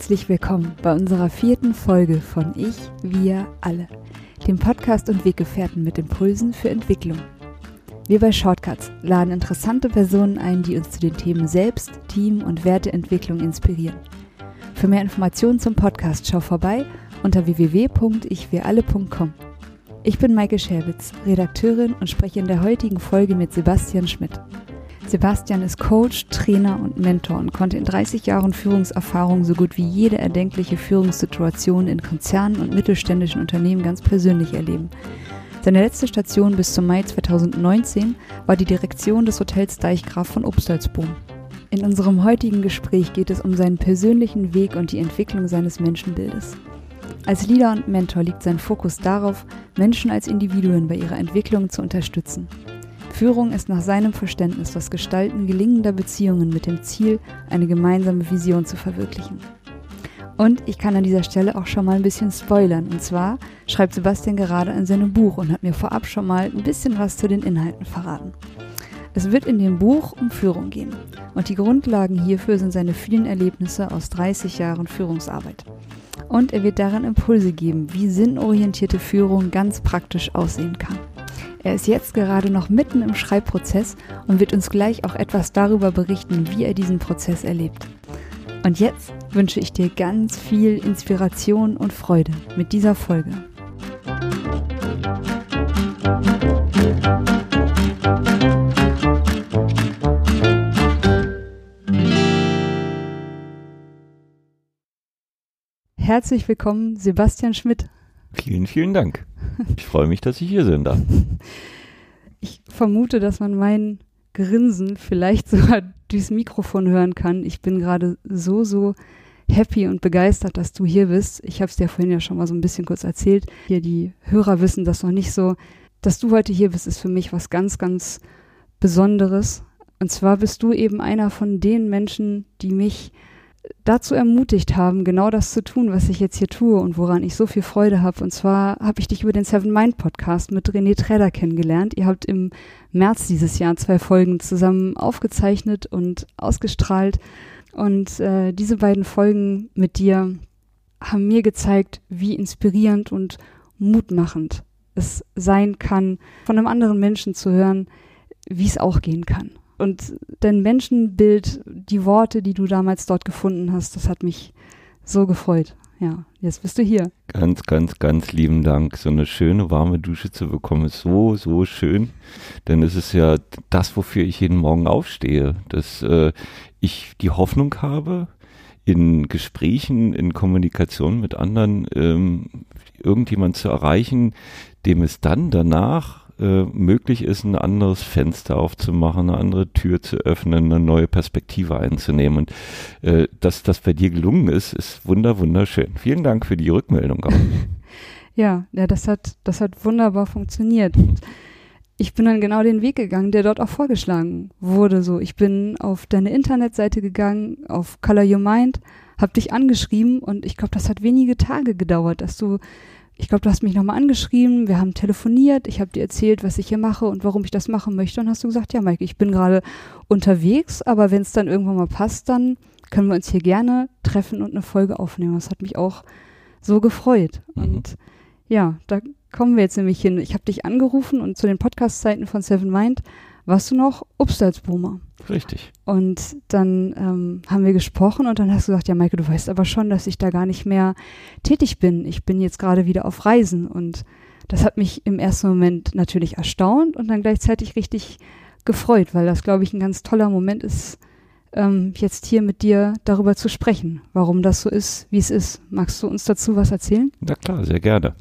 Herzlich willkommen bei unserer vierten Folge von Ich, Wir, Alle, dem Podcast und Weggefährten mit Impulsen für Entwicklung. Wir bei Shortcuts laden interessante Personen ein, die uns zu den Themen Selbst, Team und Werteentwicklung inspirieren. Für mehr Informationen zum Podcast schau vorbei unter www.ichwiralle.com. Ich bin Maike Scherwitz, Redakteurin und spreche in der heutigen Folge mit Sebastian Schmidt. Sebastian ist Coach, Trainer und Mentor und konnte in 30 Jahren Führungserfahrung so gut wie jede erdenkliche Führungssituation in Konzernen und mittelständischen Unternehmen ganz persönlich erleben. Seine letzte Station bis zum Mai 2019 war die Direktion des Hotels Deichgraf von Obstalsboom. In unserem heutigen Gespräch geht es um seinen persönlichen Weg und die Entwicklung seines Menschenbildes. Als Leader und Mentor liegt sein Fokus darauf, Menschen als Individuen bei ihrer Entwicklung zu unterstützen. Führung ist nach seinem Verständnis das Gestalten gelingender Beziehungen mit dem Ziel, eine gemeinsame Vision zu verwirklichen. Und ich kann an dieser Stelle auch schon mal ein bisschen spoilern. Und zwar schreibt Sebastian gerade an seinem Buch und hat mir vorab schon mal ein bisschen was zu den Inhalten verraten. Es wird in dem Buch um Führung gehen. Und die Grundlagen hierfür sind seine vielen Erlebnisse aus 30 Jahren Führungsarbeit. Und er wird darin Impulse geben, wie sinnorientierte Führung ganz praktisch aussehen kann. Er ist jetzt gerade noch mitten im Schreibprozess und wird uns gleich auch etwas darüber berichten, wie er diesen Prozess erlebt. Und jetzt wünsche ich dir ganz viel Inspiration und Freude mit dieser Folge. Herzlich willkommen, Sebastian Schmidt. Vielen, vielen Dank. Ich freue mich, dass ich hier sein darf. Ich vermute, dass man mein Grinsen vielleicht sogar durchs Mikrofon hören kann. Ich bin gerade so, so happy und begeistert, dass du hier bist. Ich habe es dir vorhin ja schon mal so ein bisschen kurz erzählt. Hier die Hörer wissen das noch nicht so. Dass du heute hier bist, ist für mich was ganz, ganz Besonderes. Und zwar bist du eben einer von den Menschen, die mich dazu ermutigt haben, genau das zu tun, was ich jetzt hier tue und woran ich so viel Freude habe. Und zwar habe ich dich über den Seven Mind Podcast mit René Träder kennengelernt. Ihr habt im März dieses Jahr zwei Folgen zusammen aufgezeichnet und ausgestrahlt. Und äh, diese beiden Folgen mit dir haben mir gezeigt, wie inspirierend und mutmachend es sein kann, von einem anderen Menschen zu hören, wie es auch gehen kann. Und dein Menschenbild, die Worte, die du damals dort gefunden hast, das hat mich so gefreut. Ja, jetzt bist du hier. Ganz, ganz, ganz lieben Dank. So eine schöne warme Dusche zu bekommen, ist so, so schön. Denn es ist ja das, wofür ich jeden Morgen aufstehe, dass äh, ich die Hoffnung habe, in Gesprächen, in Kommunikation mit anderen ähm, irgendjemand zu erreichen, dem es dann danach äh, möglich ist, ein anderes Fenster aufzumachen, eine andere Tür zu öffnen, eine neue Perspektive einzunehmen. Und äh, dass das bei dir gelungen ist, ist wunder, wunderschön. Vielen Dank für die Rückmeldung. Auch. ja, ja, das hat, das hat wunderbar funktioniert. Ich bin dann genau den Weg gegangen, der dort auch vorgeschlagen wurde. So, ich bin auf deine Internetseite gegangen, auf Color Your Mind, hab dich angeschrieben und ich glaube, das hat wenige Tage gedauert, dass du ich glaube, du hast mich nochmal angeschrieben, wir haben telefoniert, ich habe dir erzählt, was ich hier mache und warum ich das machen möchte. Und hast du gesagt, ja, Mike, ich bin gerade unterwegs, aber wenn es dann irgendwann mal passt, dann können wir uns hier gerne treffen und eine Folge aufnehmen. Das hat mich auch so gefreut. Mhm. Und ja, da kommen wir jetzt nämlich hin. Ich habe dich angerufen und zu den Podcast-Zeiten von Seven Mind warst du noch Obstalsboomer. Richtig. Und dann ähm, haben wir gesprochen und dann hast du gesagt, ja, Maike, du weißt aber schon, dass ich da gar nicht mehr tätig bin. Ich bin jetzt gerade wieder auf Reisen und das hat mich im ersten Moment natürlich erstaunt und dann gleichzeitig richtig gefreut, weil das, glaube ich, ein ganz toller Moment ist, ähm, jetzt hier mit dir darüber zu sprechen, warum das so ist, wie es ist. Magst du uns dazu was erzählen? Na klar, sehr gerne.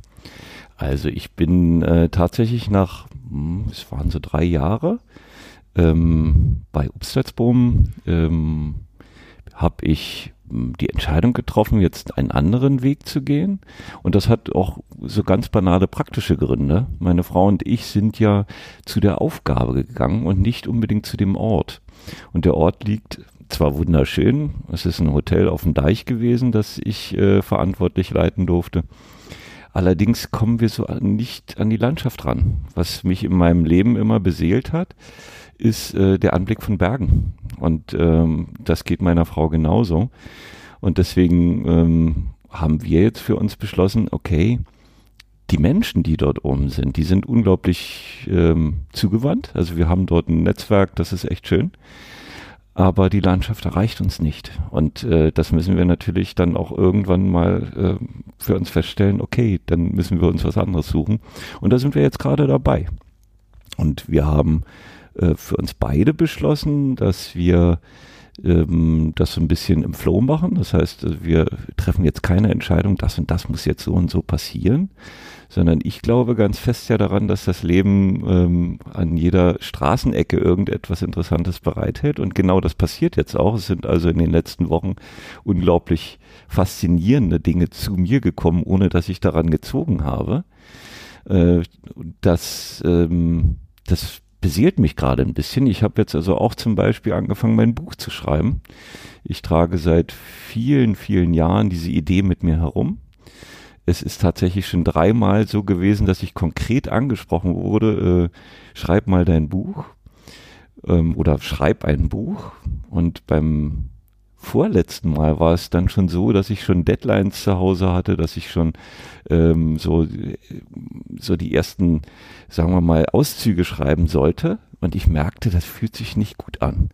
Also ich bin äh, tatsächlich nach, hm, es waren so drei Jahre, ähm, bei Upstalsboom ähm, habe ich hm, die Entscheidung getroffen, jetzt einen anderen Weg zu gehen. Und das hat auch so ganz banale praktische Gründe. Meine Frau und ich sind ja zu der Aufgabe gegangen und nicht unbedingt zu dem Ort. Und der Ort liegt zwar wunderschön, es ist ein Hotel auf dem Deich gewesen, das ich äh, verantwortlich leiten durfte. Allerdings kommen wir so nicht an die Landschaft ran, was mich in meinem Leben immer beseelt hat ist äh, der Anblick von Bergen. Und ähm, das geht meiner Frau genauso. Und deswegen ähm, haben wir jetzt für uns beschlossen, okay, die Menschen, die dort oben sind, die sind unglaublich ähm, zugewandt. Also wir haben dort ein Netzwerk, das ist echt schön. Aber die Landschaft erreicht uns nicht. Und äh, das müssen wir natürlich dann auch irgendwann mal äh, für uns feststellen, okay, dann müssen wir uns was anderes suchen. Und da sind wir jetzt gerade dabei. Und wir haben äh, für uns beide beschlossen, dass wir ähm, das so ein bisschen im Flow machen. Das heißt, wir treffen jetzt keine Entscheidung, das und das muss jetzt so und so passieren, sondern ich glaube ganz fest ja daran, dass das Leben ähm, an jeder Straßenecke irgendetwas Interessantes bereithält. Und genau das passiert jetzt auch. Es sind also in den letzten Wochen unglaublich faszinierende Dinge zu mir gekommen, ohne dass ich daran gezogen habe. Äh, das, ähm, das beseelt mich gerade ein bisschen. Ich habe jetzt also auch zum Beispiel angefangen, mein Buch zu schreiben. Ich trage seit vielen, vielen Jahren diese Idee mit mir herum es ist tatsächlich schon dreimal so gewesen, dass ich konkret angesprochen wurde, äh, schreib mal dein Buch ähm, oder schreib ein Buch. Und beim vorletzten Mal war es dann schon so, dass ich schon Deadlines zu Hause hatte, dass ich schon ähm, so, so die ersten, sagen wir mal, Auszüge schreiben sollte. Und ich merkte, das fühlt sich nicht gut an.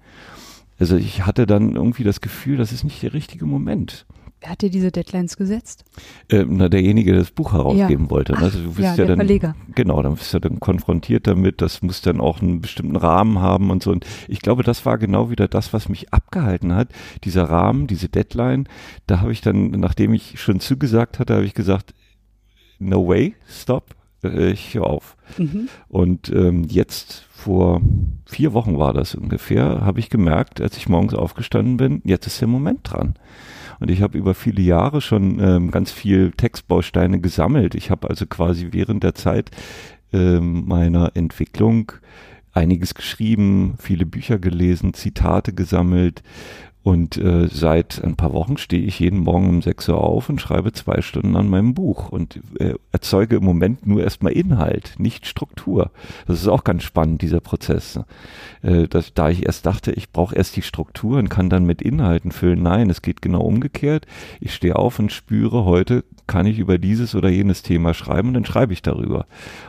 Also ich hatte dann irgendwie das Gefühl, das ist nicht der richtige Moment. Wer hat dir diese Deadlines gesetzt? Ähm, na, derjenige, der das Buch herausgeben ja. wollte. Ne? Also, du bist ja, ja der dann, Verleger. Genau, dann bist du dann konfrontiert damit, das muss dann auch einen bestimmten Rahmen haben und so. Und ich glaube, das war genau wieder das, was mich abgehalten hat. Dieser Rahmen, diese Deadline, da habe ich dann, nachdem ich schon zugesagt hatte, habe ich gesagt, no way, stop, äh, ich höre auf. Mhm. Und ähm, jetzt vor vier Wochen war das ungefähr, habe ich gemerkt, als ich morgens aufgestanden bin, jetzt ist der Moment dran. Und ich habe über viele Jahre schon ähm, ganz viel Textbausteine gesammelt. Ich habe also quasi während der Zeit ähm, meiner Entwicklung einiges geschrieben, viele Bücher gelesen, Zitate gesammelt, und äh, seit ein paar Wochen stehe ich jeden Morgen um 6 Uhr auf und schreibe zwei Stunden an meinem Buch und äh, erzeuge im Moment nur erstmal Inhalt, nicht Struktur. Das ist auch ganz spannend, dieser Prozess. Äh, dass, da ich erst dachte, ich brauche erst die Struktur und kann dann mit Inhalten füllen. Nein, es geht genau umgekehrt. Ich stehe auf und spüre, heute kann ich über dieses oder jenes Thema schreiben und dann schreibe ich darüber.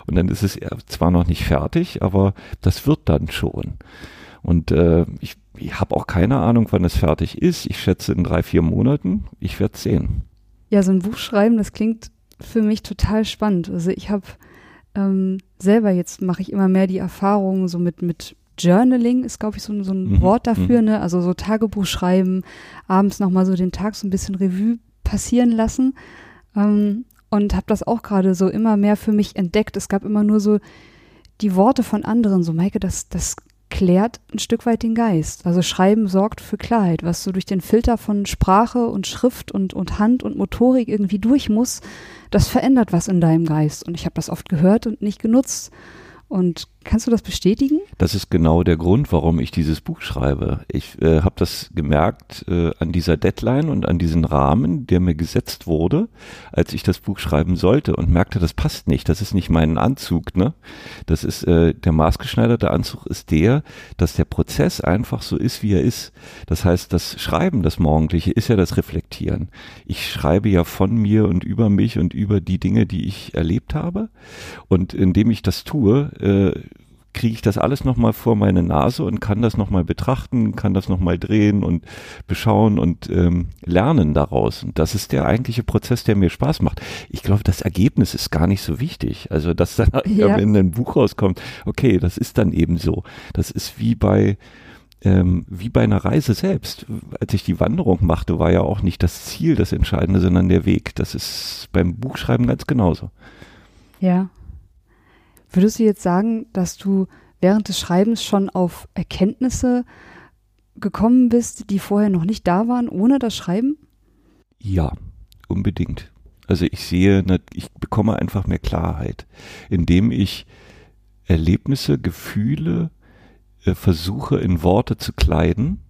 Und dann ist es zwar noch nicht fertig, aber das wird dann schon. Und äh, ich ich habe auch keine Ahnung, wann es fertig ist. Ich schätze in drei, vier Monaten. Ich werde sehen. Ja, so ein Buch schreiben, das klingt für mich total spannend. Also ich habe ähm, selber jetzt mache ich immer mehr die Erfahrung so mit mit Journaling ist glaube ich so, so ein mhm. Wort dafür, mhm. ne? Also so Tagebuch schreiben, abends noch mal so den Tag so ein bisschen Revue passieren lassen ähm, und habe das auch gerade so immer mehr für mich entdeckt. Es gab immer nur so die Worte von anderen, so Maike, das das klärt ein Stück weit den Geist. Also Schreiben sorgt für Klarheit, was so durch den Filter von Sprache und Schrift und, und Hand und Motorik irgendwie durch muss, das verändert was in deinem Geist. Und ich habe das oft gehört und nicht genutzt. Und kannst du das bestätigen? Das ist genau der Grund, warum ich dieses Buch schreibe. Ich äh, habe das gemerkt äh, an dieser Deadline und an diesen Rahmen, der mir gesetzt wurde, als ich das Buch schreiben sollte und merkte, das passt nicht. Das ist nicht mein Anzug. Ne? Das ist äh, der maßgeschneiderte Anzug ist der, dass der Prozess einfach so ist, wie er ist. Das heißt, das Schreiben, das Morgendliche, ist ja das Reflektieren. Ich schreibe ja von mir und über mich und über die Dinge, die ich erlebt habe. Und indem ich das tue, äh, kriege ich das alles nochmal vor meine Nase und kann das nochmal betrachten, kann das nochmal drehen und beschauen und ähm, lernen daraus. Und das ist der eigentliche Prozess, der mir Spaß macht. Ich glaube, das Ergebnis ist gar nicht so wichtig. Also, dass dann ja. in ein Buch rauskommt, okay, das ist dann eben so. Das ist wie bei ähm, wie bei einer Reise selbst. Als ich die Wanderung machte, war ja auch nicht das Ziel das Entscheidende, sondern der Weg. Das ist beim Buchschreiben ganz genauso. Ja, Würdest du jetzt sagen, dass du während des Schreibens schon auf Erkenntnisse gekommen bist, die vorher noch nicht da waren, ohne das Schreiben? Ja, unbedingt. Also ich sehe, ich bekomme einfach mehr Klarheit, indem ich Erlebnisse, Gefühle äh, versuche in Worte zu kleiden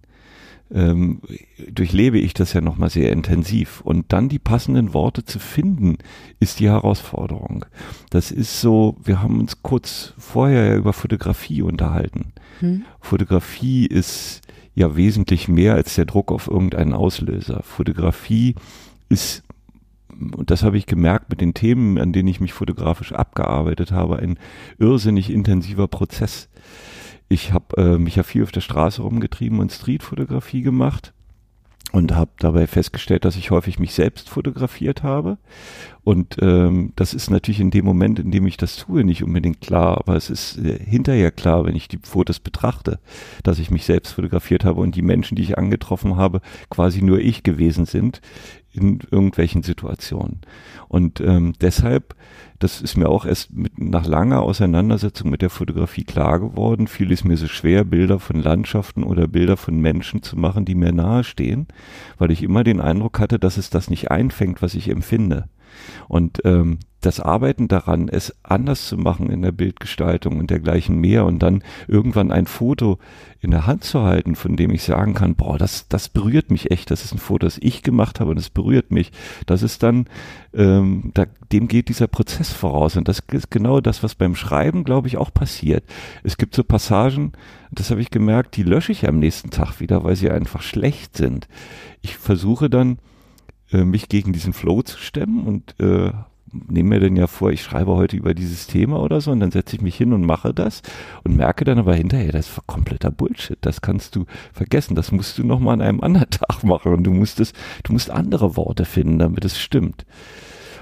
ähm, durchlebe ich das ja nochmal sehr intensiv. Und dann die passenden Worte zu finden, ist die Herausforderung. Das ist so, wir haben uns kurz vorher ja über Fotografie unterhalten. Hm. Fotografie ist ja wesentlich mehr als der Druck auf irgendeinen Auslöser. Fotografie ist und das habe ich gemerkt mit den Themen, an denen ich mich fotografisch abgearbeitet habe, ein irrsinnig intensiver Prozess. Ich habe äh, mich ja viel auf der Straße rumgetrieben und Streetfotografie gemacht und habe dabei festgestellt, dass ich häufig mich selbst fotografiert habe. Und ähm, das ist natürlich in dem Moment, in dem ich das tue, nicht unbedingt klar, aber es ist äh, hinterher klar, wenn ich die Fotos betrachte, dass ich mich selbst fotografiert habe und die Menschen, die ich angetroffen habe, quasi nur ich gewesen sind in irgendwelchen Situationen. Und ähm, deshalb das ist mir auch erst mit, nach langer Auseinandersetzung mit der Fotografie klar geworden. Fiel es mir so schwer, Bilder von Landschaften oder Bilder von Menschen zu machen, die mir nahestehen, weil ich immer den Eindruck hatte, dass es das nicht einfängt, was ich empfinde. Und ähm, das Arbeiten daran, es anders zu machen in der Bildgestaltung und dergleichen mehr und dann irgendwann ein Foto in der Hand zu halten, von dem ich sagen kann, boah, das, das berührt mich echt, das ist ein Foto, das ich gemacht habe und es berührt mich. Das ist dann, ähm, da, dem geht dieser Prozess voraus und das ist genau das, was beim Schreiben, glaube ich, auch passiert. Es gibt so Passagen, das habe ich gemerkt, die lösche ich am nächsten Tag wieder, weil sie einfach schlecht sind. Ich versuche dann, äh, mich gegen diesen Flow zu stemmen und äh, nehme mir dann ja vor, ich schreibe heute über dieses Thema oder so und dann setze ich mich hin und mache das und merke dann aber hinterher, das ist kompletter Bullshit. Das kannst du vergessen. Das musst du nochmal an einem anderen Tag machen und du musst es, du musst andere Worte finden, damit es stimmt.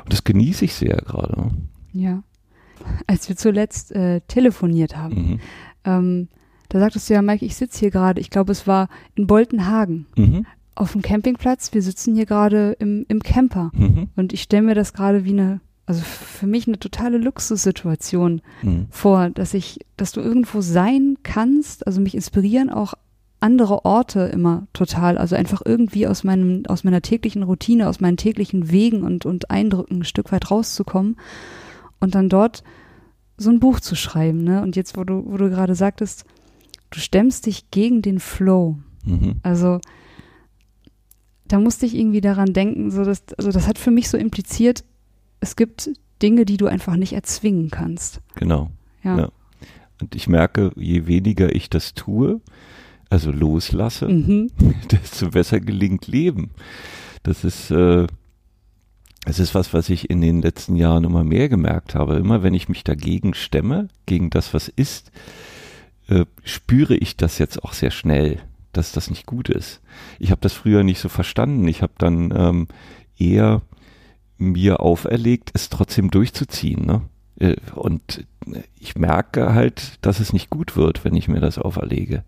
Und das genieße ich sehr gerade. Ja. Als wir zuletzt äh, telefoniert haben, mhm. ähm, da sagtest du ja, Mike, ich sitze hier gerade, ich glaube, es war in Boltenhagen. Mhm auf dem Campingplatz. Wir sitzen hier gerade im, im Camper. Mhm. Und ich stelle mir das gerade wie eine, also für mich eine totale Luxussituation mhm. vor, dass ich, dass du irgendwo sein kannst, also mich inspirieren auch andere Orte immer total, also einfach irgendwie aus meinem, aus meiner täglichen Routine, aus meinen täglichen Wegen und, und Eindrücken ein Stück weit rauszukommen und dann dort so ein Buch zu schreiben, ne? Und jetzt, wo du, wo du gerade sagtest, du stemmst dich gegen den Flow. Mhm. Also da musste ich irgendwie daran denken, so dass, also das hat für mich so impliziert, es gibt Dinge, die du einfach nicht erzwingen kannst. Genau. Ja. ja. Und ich merke, je weniger ich das tue, also loslasse, mhm. desto besser gelingt Leben. Das ist, äh, es ist was, was ich in den letzten Jahren immer mehr gemerkt habe. Immer wenn ich mich dagegen stemme, gegen das, was ist, äh, spüre ich das jetzt auch sehr schnell dass das nicht gut ist. Ich habe das früher nicht so verstanden. Ich habe dann ähm, eher mir auferlegt, es trotzdem durchzuziehen. Ne? Äh, und ich merke halt, dass es nicht gut wird, wenn ich mir das auferlege.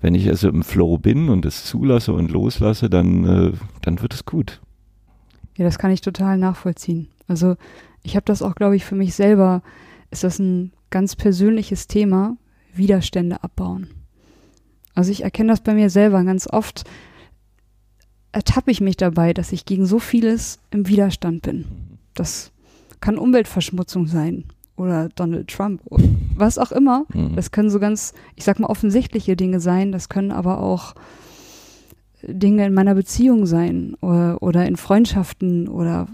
Wenn ich also im Flow bin und es zulasse und loslasse, dann, äh, dann wird es gut. Ja, das kann ich total nachvollziehen. Also ich habe das auch, glaube ich, für mich selber, ist das ein ganz persönliches Thema, Widerstände abbauen. Also ich erkenne das bei mir selber ganz oft ertappe ich mich dabei, dass ich gegen so vieles im Widerstand bin. Das kann Umweltverschmutzung sein oder Donald Trump oder was auch immer. Mhm. Das können so ganz, ich sag mal, offensichtliche Dinge sein. Das können aber auch Dinge in meiner Beziehung sein oder, oder in Freundschaften oder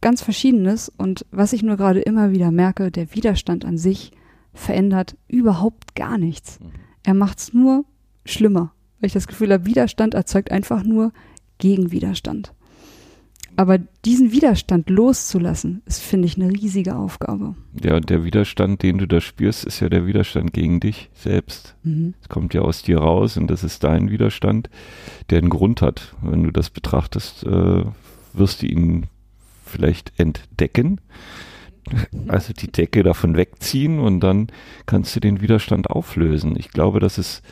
ganz verschiedenes. Und was ich nur gerade immer wieder merke, der Widerstand an sich verändert überhaupt gar nichts. Mhm. Er macht es nur schlimmer, weil ich das Gefühl habe, Widerstand erzeugt einfach nur Gegenwiderstand. Aber diesen Widerstand loszulassen, ist, finde ich, eine riesige Aufgabe. Ja, und der Widerstand, den du da spürst, ist ja der Widerstand gegen dich selbst. Mhm. Es kommt ja aus dir raus und das ist dein Widerstand, der einen Grund hat. Wenn du das betrachtest, äh, wirst du ihn vielleicht entdecken, also die Decke davon wegziehen und dann kannst du den Widerstand auflösen. Ich glaube, dass es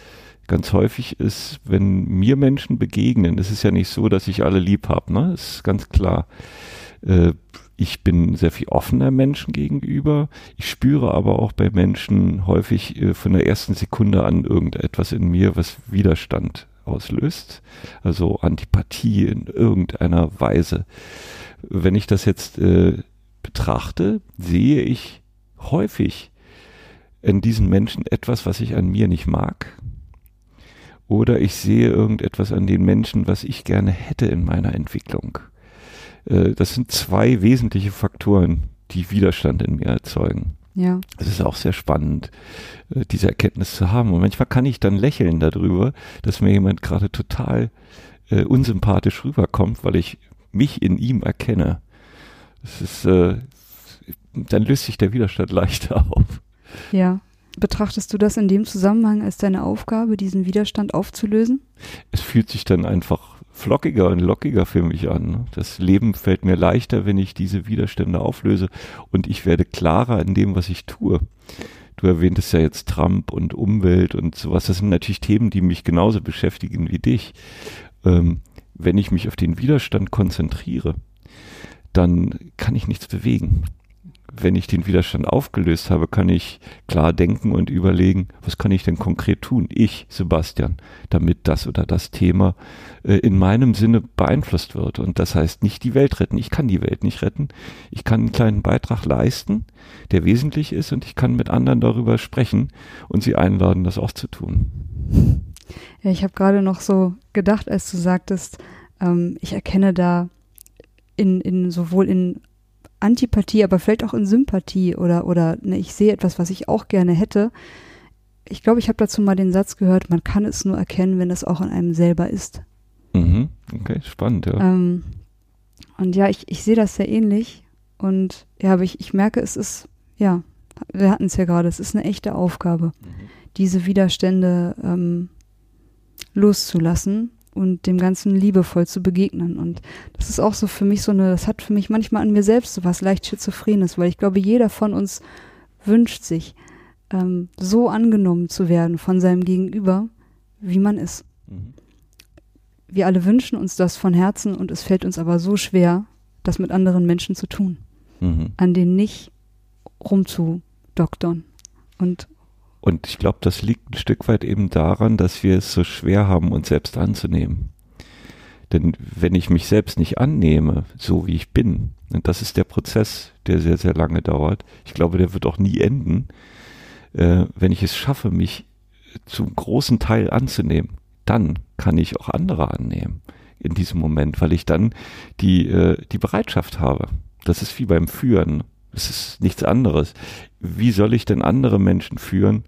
ganz häufig ist, wenn mir Menschen begegnen, es ist ja nicht so, dass ich alle lieb habe, ne? Ist ganz klar. Äh, ich bin sehr viel offener Menschen gegenüber. Ich spüre aber auch bei Menschen häufig äh, von der ersten Sekunde an irgendetwas in mir, was Widerstand auslöst. Also Antipathie in irgendeiner Weise. Wenn ich das jetzt äh, betrachte, sehe ich häufig in diesen Menschen etwas, was ich an mir nicht mag oder ich sehe irgendetwas an den Menschen, was ich gerne hätte in meiner Entwicklung. Äh, das sind zwei wesentliche Faktoren, die Widerstand in mir erzeugen. Ja. Es ist auch sehr spannend, äh, diese Erkenntnis zu haben. Und manchmal kann ich dann lächeln darüber, dass mir jemand gerade total äh, unsympathisch rüberkommt, weil ich mich in ihm erkenne. Das ist, äh, dann löst sich der Widerstand leichter auf. Ja. Betrachtest du das in dem Zusammenhang als deine Aufgabe, diesen Widerstand aufzulösen? Es fühlt sich dann einfach flockiger und lockiger für mich an. Das Leben fällt mir leichter, wenn ich diese Widerstände auflöse und ich werde klarer in dem, was ich tue. Du erwähntest ja jetzt Trump und Umwelt und sowas. Das sind natürlich Themen, die mich genauso beschäftigen wie dich. Ähm, wenn ich mich auf den Widerstand konzentriere, dann kann ich nichts bewegen wenn ich den Widerstand aufgelöst habe, kann ich klar denken und überlegen, was kann ich denn konkret tun, ich, Sebastian, damit das oder das Thema äh, in meinem Sinne beeinflusst wird. Und das heißt nicht die Welt retten. Ich kann die Welt nicht retten. Ich kann einen kleinen Beitrag leisten, der wesentlich ist, und ich kann mit anderen darüber sprechen und sie einladen, das auch zu tun. Ja, ich habe gerade noch so gedacht, als du sagtest, ähm, ich erkenne da in, in sowohl in Antipathie, aber vielleicht auch in Sympathie oder, oder ne, ich sehe etwas, was ich auch gerne hätte. Ich glaube, ich habe dazu mal den Satz gehört, man kann es nur erkennen, wenn es auch in einem selber ist. Mhm. Okay, spannend, ja. Ähm, und ja, ich, ich sehe das sehr ähnlich. Und ja, aber ich, ich merke, es ist, ja, wir hatten es ja gerade, es ist eine echte Aufgabe, mhm. diese Widerstände ähm, loszulassen und dem Ganzen liebevoll zu begegnen. Und das ist auch so für mich so eine, das hat für mich manchmal an mir selbst so was leicht Schizophrenes, weil ich glaube, jeder von uns wünscht sich, ähm, so angenommen zu werden von seinem Gegenüber, wie man ist. Mhm. Wir alle wünschen uns das von Herzen und es fällt uns aber so schwer, das mit anderen Menschen zu tun, mhm. an denen nicht rumzudoktern und und ich glaube, das liegt ein Stück weit eben daran, dass wir es so schwer haben, uns selbst anzunehmen. Denn wenn ich mich selbst nicht annehme, so wie ich bin, und das ist der Prozess, der sehr, sehr lange dauert, ich glaube, der wird auch nie enden, äh, wenn ich es schaffe, mich zum großen Teil anzunehmen, dann kann ich auch andere annehmen in diesem Moment, weil ich dann die, äh, die Bereitschaft habe. Das ist wie beim Führen. Es ist nichts anderes. Wie soll ich denn andere Menschen führen,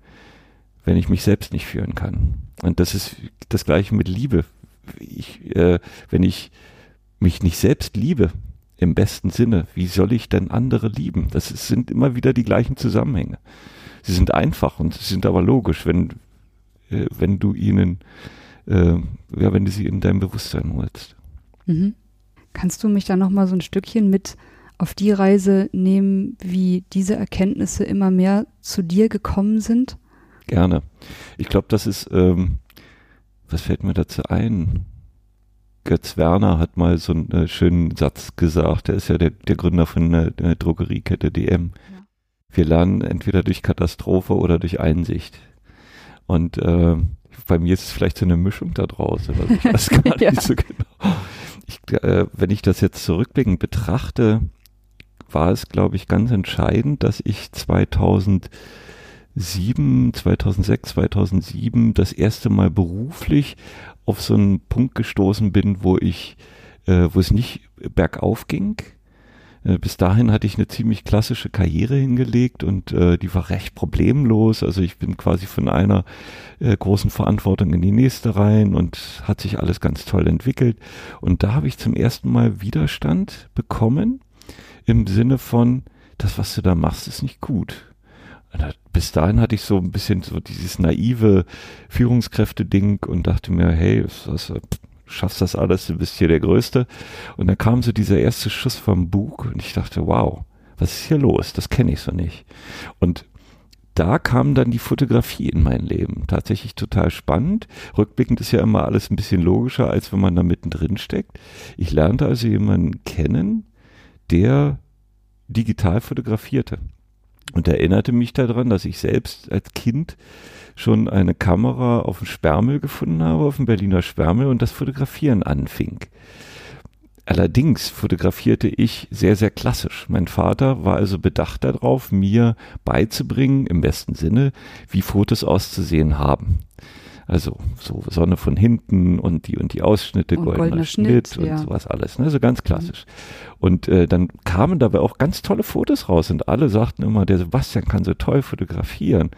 wenn ich mich selbst nicht führen kann? Und das ist das gleiche mit Liebe. Ich, äh, wenn ich mich nicht selbst liebe, im besten Sinne, wie soll ich denn andere lieben? Das ist, sind immer wieder die gleichen Zusammenhänge. Sie sind einfach und sie sind aber logisch, wenn, äh, wenn du ihnen, äh, ja, wenn du sie in deinem Bewusstsein holst. Mhm. Kannst du mich da nochmal so ein Stückchen mit auf die Reise nehmen, wie diese Erkenntnisse immer mehr zu dir gekommen sind? Gerne. Ich glaube, das ist, ähm, was fällt mir dazu ein? Götz Werner hat mal so einen äh, schönen Satz gesagt. Er ist ja der, der Gründer von der, der Drogeriekette DM. Ja. Wir lernen entweder durch Katastrophe oder durch Einsicht. Und äh, bei mir ist es vielleicht so eine Mischung da draußen. Also ich weiß gar nicht ja. so genau. Ich, äh, wenn ich das jetzt zurückblickend betrachte, war es, glaube ich, ganz entscheidend, dass ich 2007, 2006, 2007 das erste Mal beruflich auf so einen Punkt gestoßen bin, wo ich, äh, wo es nicht bergauf ging. Äh, bis dahin hatte ich eine ziemlich klassische Karriere hingelegt und äh, die war recht problemlos. Also ich bin quasi von einer äh, großen Verantwortung in die nächste rein und hat sich alles ganz toll entwickelt. Und da habe ich zum ersten Mal Widerstand bekommen im Sinne von, das, was du da machst, ist nicht gut. Bis dahin hatte ich so ein bisschen so dieses naive Führungskräfte-Ding und dachte mir, hey, das, schaffst das alles, du bist hier der Größte. Und dann kam so dieser erste Schuss vom Bug und ich dachte, wow, was ist hier los? Das kenne ich so nicht. Und da kam dann die Fotografie in mein Leben. Tatsächlich total spannend. Rückblickend ist ja immer alles ein bisschen logischer, als wenn man da mittendrin steckt. Ich lernte also jemanden kennen, der digital fotografierte und erinnerte mich daran, dass ich selbst als Kind schon eine Kamera auf dem Sperrmüll gefunden habe, auf dem Berliner Sperrmüll und das Fotografieren anfing. Allerdings fotografierte ich sehr, sehr klassisch. Mein Vater war also bedacht darauf, mir beizubringen, im besten Sinne, wie Fotos auszusehen haben. Also so Sonne von hinten und die und die Ausschnitte, Und goldener, goldener Schnitt, Schnitt, und ja. sowas alles. Ne? So ganz klassisch. Und äh, dann kamen dabei auch ganz tolle Fotos raus und alle sagten immer, der Sebastian kann so toll fotografieren.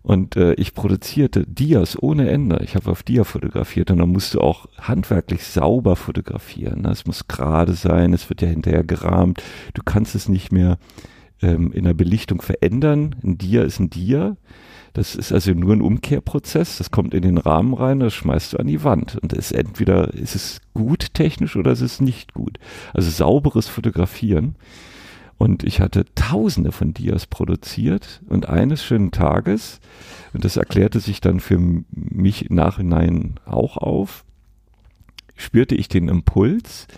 Und äh, ich produzierte Dias ohne Ende. Ich habe auf Dia fotografiert und dann musst du auch handwerklich sauber fotografieren. Ne? Es muss gerade sein, es wird ja hinterher gerahmt. Du kannst es nicht mehr ähm, in der Belichtung verändern. Ein Dia ist ein Dia. Das ist also nur ein Umkehrprozess. Das kommt in den Rahmen rein, das schmeißt du an die Wand. Und es ist entweder ist es gut technisch oder es ist nicht gut. Also sauberes Fotografieren. Und ich hatte tausende von Dias produziert und eines schönen Tages, und das erklärte sich dann für mich im Nachhinein auch auf, spürte ich den Impuls,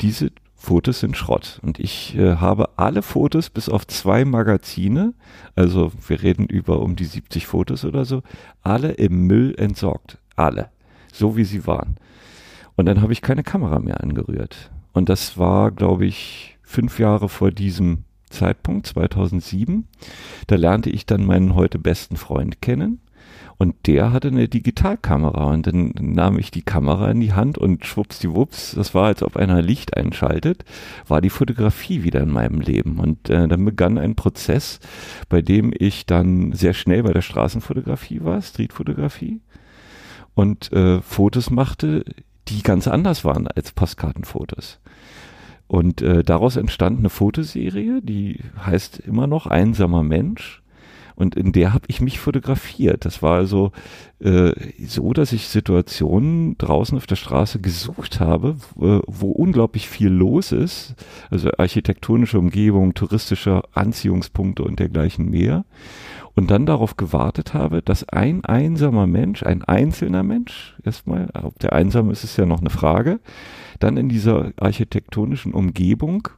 diese Fotos sind Schrott. Und ich äh, habe alle Fotos bis auf zwei Magazine, also wir reden über um die 70 Fotos oder so, alle im Müll entsorgt. Alle. So wie sie waren. Und dann habe ich keine Kamera mehr angerührt. Und das war, glaube ich, fünf Jahre vor diesem Zeitpunkt, 2007. Da lernte ich dann meinen heute besten Freund kennen. Und der hatte eine Digitalkamera und dann nahm ich die Kamera in die Hand und schwuppsdiwupps, das war, als ob einer Licht einschaltet, war die Fotografie wieder in meinem Leben. Und äh, dann begann ein Prozess, bei dem ich dann sehr schnell bei der Straßenfotografie war, Streetfotografie, und äh, Fotos machte, die ganz anders waren als Postkartenfotos. Und äh, daraus entstand eine Fotoserie, die heißt immer noch Einsamer Mensch. Und in der habe ich mich fotografiert. Das war also äh, so, dass ich Situationen draußen auf der Straße gesucht habe, wo, wo unglaublich viel los ist. Also architektonische Umgebung, touristische Anziehungspunkte und dergleichen mehr. Und dann darauf gewartet habe, dass ein einsamer Mensch, ein einzelner Mensch, erstmal, ob der einsam ist, ist ja noch eine Frage, dann in dieser architektonischen Umgebung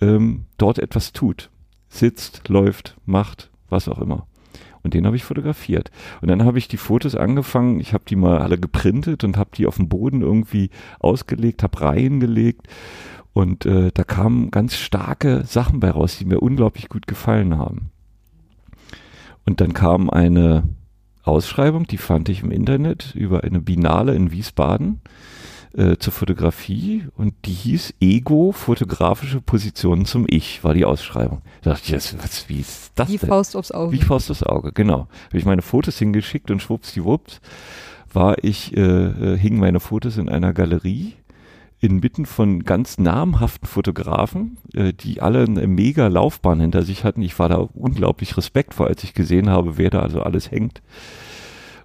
ähm, dort etwas tut. Sitzt, läuft, macht, was auch immer. Und den habe ich fotografiert. Und dann habe ich die Fotos angefangen, ich habe die mal alle geprintet und habe die auf dem Boden irgendwie ausgelegt, habe Reihen gelegt. Und äh, da kamen ganz starke Sachen bei raus, die mir unglaublich gut gefallen haben. Und dann kam eine Ausschreibung, die fand ich im Internet über eine Binale in Wiesbaden äh, zur Fotografie und die hieß Ego, fotografische Positionen zum Ich, war die Ausschreibung. Da dachte ich, das, was, wie ist das Wie denn? Faust aufs Auge. Wie Faust aufs Auge, genau. Habe ich meine Fotos hingeschickt und schwuppsdiwupps war ich, äh, äh, hingen meine Fotos in einer Galerie inmitten von ganz namhaften Fotografen, äh, die alle eine mega Laufbahn hinter sich hatten. Ich war da unglaublich respektvoll, als ich gesehen habe, wer da also alles hängt.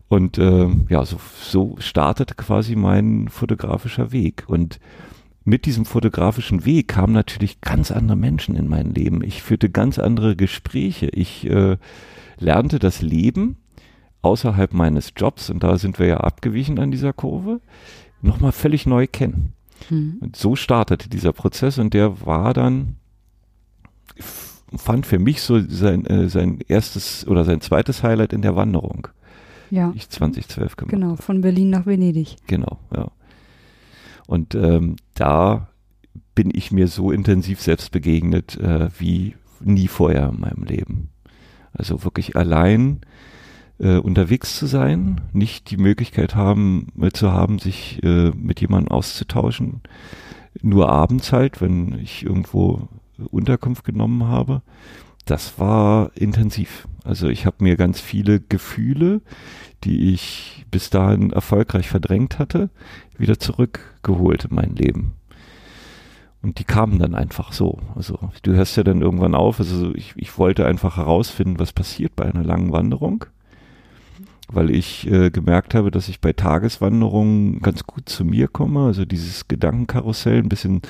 Und äh, ja, so, so startete quasi mein fotografischer Weg. Und mit diesem fotografischen Weg kamen natürlich ganz andere Menschen in mein Leben. Ich führte ganz andere Gespräche. Ich äh, lernte das Leben außerhalb meines Jobs, und da sind wir ja abgewichen an dieser Kurve, nochmal völlig neu kennen. Hm. Und so startete dieser Prozess und der war dann, fand für mich so sein, äh, sein erstes oder sein zweites Highlight in der Wanderung, Ja, die ich 2012 gemacht genau, von Berlin nach Venedig. Genau, ja. Und ähm, da bin ich mir so intensiv selbst begegnet äh, wie nie vorher in meinem Leben. Also wirklich allein äh, unterwegs zu sein, nicht die Möglichkeit haben, äh, zu haben, sich äh, mit jemandem auszutauschen, nur abends halt, wenn ich irgendwo Unterkunft genommen habe. Das war intensiv. Also ich habe mir ganz viele Gefühle, die ich bis dahin erfolgreich verdrängt hatte, wieder zurückgeholt in mein Leben. Und die kamen dann einfach so. Also du hörst ja dann irgendwann auf. Also ich, ich wollte einfach herausfinden, was passiert bei einer langen Wanderung, weil ich äh, gemerkt habe, dass ich bei Tageswanderungen ganz gut zu mir komme. Also dieses Gedankenkarussell ein bisschen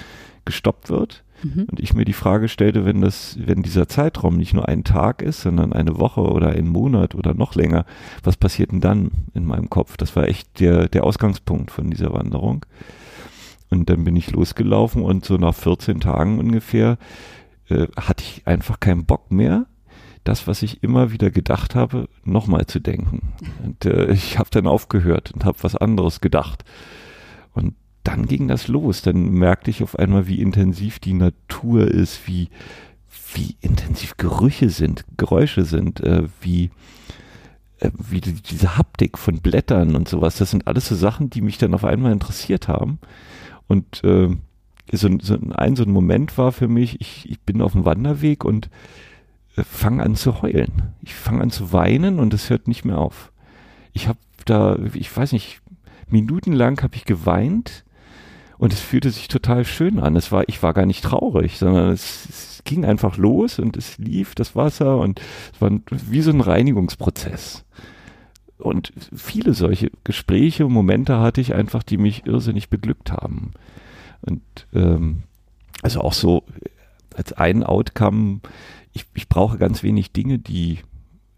gestoppt wird. Mhm. Und ich mir die Frage stellte, wenn das, wenn dieser Zeitraum nicht nur ein Tag ist, sondern eine Woche oder ein Monat oder noch länger, was passiert denn dann in meinem Kopf? Das war echt der, der Ausgangspunkt von dieser Wanderung. Und dann bin ich losgelaufen und so nach 14 Tagen ungefähr äh, hatte ich einfach keinen Bock mehr, das, was ich immer wieder gedacht habe, nochmal zu denken. Und äh, ich habe dann aufgehört und habe was anderes gedacht. Dann ging das los. Dann merkte ich auf einmal, wie intensiv die Natur ist, wie, wie intensiv Gerüche sind, Geräusche sind, äh, wie äh, wie die, diese Haptik von Blättern und sowas, das sind alles so Sachen, die mich dann auf einmal interessiert haben. Und äh, so, so ein, so ein Moment war für mich, ich, ich bin auf dem Wanderweg und äh, fange an zu heulen. Ich fange an zu weinen und es hört nicht mehr auf. Ich habe da, ich weiß nicht, minutenlang habe ich geweint und es fühlte sich total schön an. Es war, ich war gar nicht traurig, sondern es, es ging einfach los und es lief das Wasser und es war wie so ein Reinigungsprozess. Und viele solche Gespräche, Momente hatte ich einfach, die mich irrsinnig beglückt haben. Und ähm, also auch so als ein Outcome, ich, ich brauche ganz wenig Dinge, die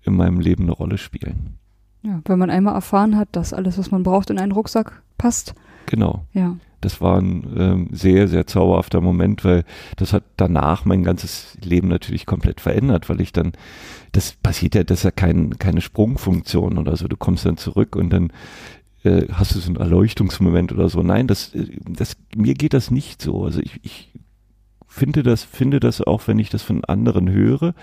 in meinem Leben eine Rolle spielen. Ja, wenn man einmal erfahren hat, dass alles, was man braucht, in einen Rucksack passt. Genau. Ja. Das war ein ähm, sehr, sehr zauberhafter Moment, weil das hat danach mein ganzes Leben natürlich komplett verändert, weil ich dann, das passiert ja, das ist ja kein, keine Sprungfunktion oder so. Du kommst dann zurück und dann äh, hast du so einen Erleuchtungsmoment oder so. Nein, das, äh, das, mir geht das nicht so. Also ich, ich finde das, finde das auch, wenn ich das von anderen höre,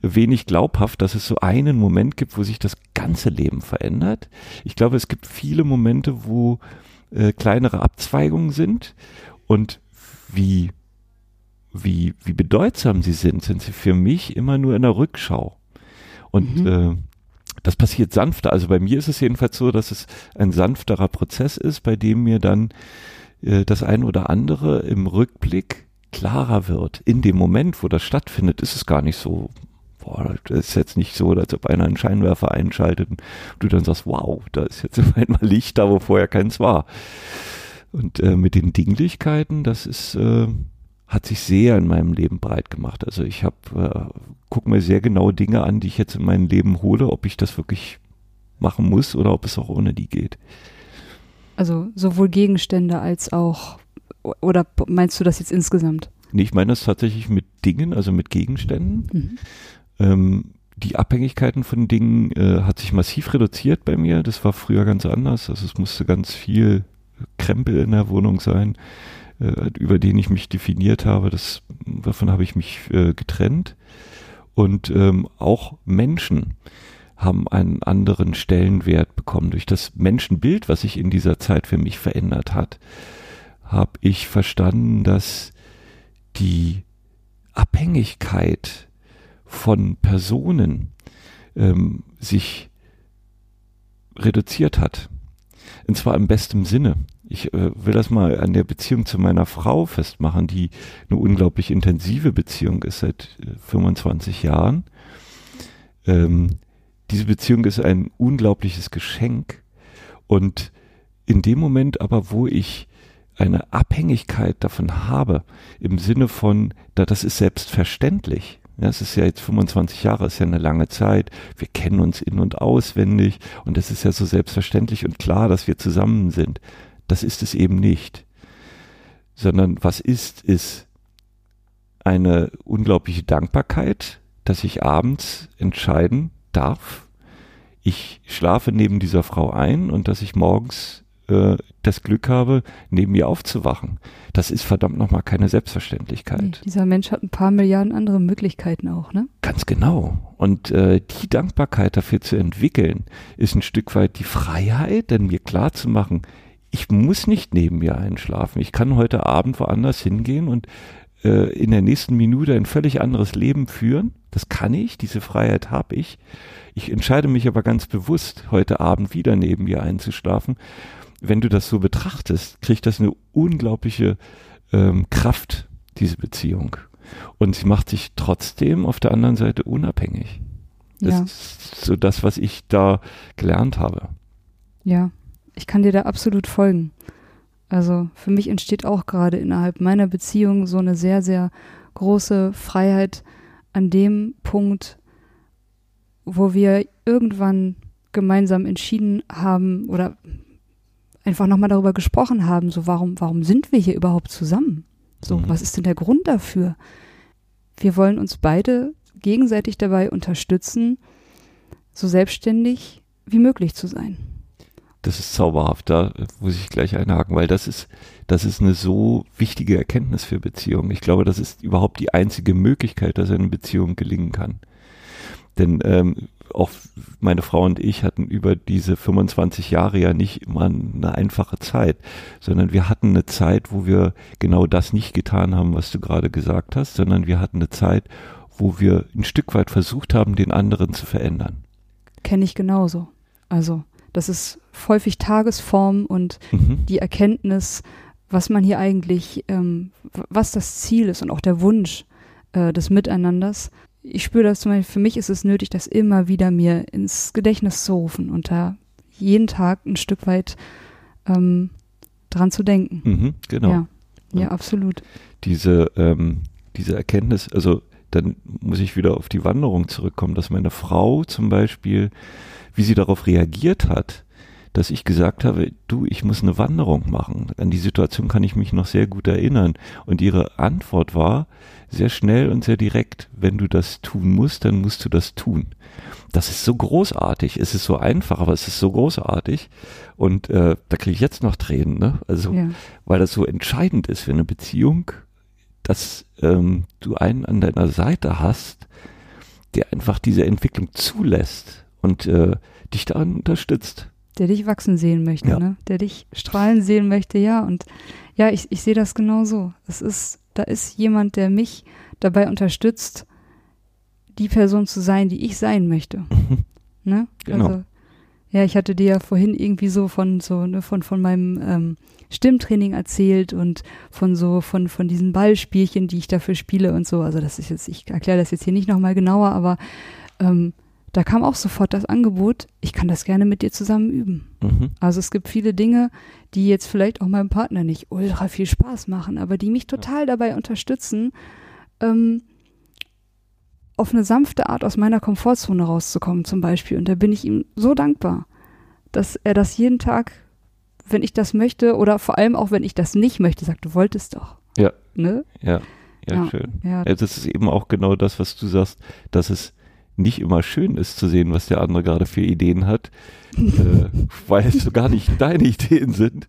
wenig glaubhaft, dass es so einen Moment gibt, wo sich das ganze Leben verändert. Ich glaube, es gibt viele Momente, wo äh, kleinere Abzweigungen sind und wie, wie, wie bedeutsam sie sind, sind sie für mich immer nur in der Rückschau. Und mhm. äh, das passiert sanfter. Also bei mir ist es jedenfalls so, dass es ein sanfterer Prozess ist, bei dem mir dann äh, das ein oder andere im Rückblick klarer wird. In dem Moment, wo das stattfindet, ist es gar nicht so, boah, das ist jetzt nicht so, als ob einer einen Scheinwerfer einschaltet und du dann sagst, wow, da ist jetzt auf einmal Licht da, wo vorher keins war. Und äh, mit den Dinglichkeiten, das ist, äh, hat sich sehr in meinem Leben breit gemacht. Also ich habe, äh, gucke mir sehr genau Dinge an, die ich jetzt in mein Leben hole, ob ich das wirklich machen muss oder ob es auch ohne die geht. Also sowohl Gegenstände als auch, oder meinst du das jetzt insgesamt? Nee, ich meine das tatsächlich mit Dingen, also mit Gegenständen. Mhm. Ähm, die Abhängigkeiten von Dingen äh, hat sich massiv reduziert bei mir. Das war früher ganz anders. Also es musste ganz viel Krempel in der Wohnung sein, äh, über den ich mich definiert habe. Das, davon habe ich mich äh, getrennt. Und ähm, auch Menschen haben einen anderen Stellenwert bekommen. Durch das Menschenbild, was sich in dieser Zeit für mich verändert hat, habe ich verstanden, dass die Abhängigkeit von Personen ähm, sich reduziert hat. Und zwar im besten Sinne. Ich äh, will das mal an der Beziehung zu meiner Frau festmachen, die eine unglaublich intensive Beziehung ist seit äh, 25 Jahren. Ähm, diese Beziehung ist ein unglaubliches Geschenk. Und in dem Moment aber, wo ich eine Abhängigkeit davon habe, im Sinne von, da das ist selbstverständlich, ja, es ist ja jetzt 25 Jahre, ist ja eine lange Zeit. Wir kennen uns in- und auswendig und es ist ja so selbstverständlich und klar, dass wir zusammen sind. Das ist es eben nicht. Sondern was ist, ist eine unglaubliche Dankbarkeit, dass ich abends entscheiden darf, ich schlafe neben dieser Frau ein und dass ich morgens äh, das Glück habe, neben ihr aufzuwachen. Das ist verdammt nochmal keine Selbstverständlichkeit. Nee, dieser Mensch hat ein paar Milliarden andere Möglichkeiten auch, ne? Ganz genau. Und äh, die Dankbarkeit dafür zu entwickeln, ist ein Stück weit die Freiheit, denn mir klar zu machen, ich muss nicht neben mir einschlafen. Ich kann heute Abend woanders hingehen und äh, in der nächsten Minute ein völlig anderes Leben führen. Das kann ich, diese Freiheit habe ich. Ich entscheide mich aber ganz bewusst, heute Abend wieder neben mir einzuschlafen wenn du das so betrachtest, kriegt das eine unglaubliche ähm, Kraft, diese Beziehung. Und sie macht sich trotzdem auf der anderen Seite unabhängig. Das ja. ist so das, was ich da gelernt habe. Ja, ich kann dir da absolut folgen. Also für mich entsteht auch gerade innerhalb meiner Beziehung so eine sehr, sehr große Freiheit an dem Punkt, wo wir irgendwann gemeinsam entschieden haben oder einfach nochmal darüber gesprochen haben, so warum, warum sind wir hier überhaupt zusammen? So, mhm. was ist denn der Grund dafür? Wir wollen uns beide gegenseitig dabei unterstützen, so selbstständig wie möglich zu sein. Das ist zauberhaft, da muss ich gleich einhaken, weil das ist, das ist eine so wichtige Erkenntnis für Beziehungen. Ich glaube, das ist überhaupt die einzige Möglichkeit, dass eine Beziehung gelingen kann. Denn ähm, auch meine Frau und ich hatten über diese 25 Jahre ja nicht immer eine einfache Zeit, sondern wir hatten eine Zeit, wo wir genau das nicht getan haben, was du gerade gesagt hast, sondern wir hatten eine Zeit, wo wir ein Stück weit versucht haben, den anderen zu verändern. Kenne ich genauso. Also, das ist häufig Tagesform und mhm. die Erkenntnis, was man hier eigentlich, ähm, was das Ziel ist und auch der Wunsch äh, des Miteinanders. Ich spüre das zum Beispiel, für mich ist es nötig, das immer wieder mir ins Gedächtnis zu rufen und da jeden Tag ein Stück weit ähm, dran zu denken. Mhm, genau. Ja, ja, absolut. Diese, ähm, diese Erkenntnis, also dann muss ich wieder auf die Wanderung zurückkommen, dass meine Frau zum Beispiel, wie sie darauf reagiert hat, dass ich gesagt habe, du, ich muss eine Wanderung machen. An die Situation kann ich mich noch sehr gut erinnern. Und ihre Antwort war sehr schnell und sehr direkt, wenn du das tun musst, dann musst du das tun. Das ist so großartig. Es ist so einfach, aber es ist so großartig. Und äh, da kriege ich jetzt noch Tränen, ne? Also, ja. weil das so entscheidend ist für eine Beziehung, dass ähm, du einen an deiner Seite hast, der einfach diese Entwicklung zulässt und äh, dich daran unterstützt. Der dich wachsen sehen möchte, ja. ne? Der dich strahlen sehen möchte, ja. Und ja, ich, ich sehe das genau so. Es ist, da ist jemand, der mich dabei unterstützt, die Person zu sein, die ich sein möchte. Mhm. Ne? Genau. Also, ja, ich hatte dir ja vorhin irgendwie so von so ne, von von meinem ähm, Stimmtraining erzählt und von so von von diesen Ballspielchen, die ich dafür spiele und so. Also das ist jetzt, ich erkläre das jetzt hier nicht nochmal genauer, aber ähm, da kam auch sofort das Angebot, ich kann das gerne mit dir zusammen üben. Mhm. Also es gibt viele Dinge, die jetzt vielleicht auch meinem Partner nicht ultra viel Spaß machen, aber die mich total dabei unterstützen, ähm, auf eine sanfte Art aus meiner Komfortzone rauszukommen zum Beispiel. Und da bin ich ihm so dankbar, dass er das jeden Tag, wenn ich das möchte oder vor allem auch wenn ich das nicht möchte, sagt, du wolltest doch. Ja. Ne? Ja. Ja, ja schön. Ja. ja. Das ist eben auch genau das, was du sagst, dass es nicht immer schön ist zu sehen, was der andere gerade für Ideen hat, äh, weil es so gar nicht deine Ideen sind.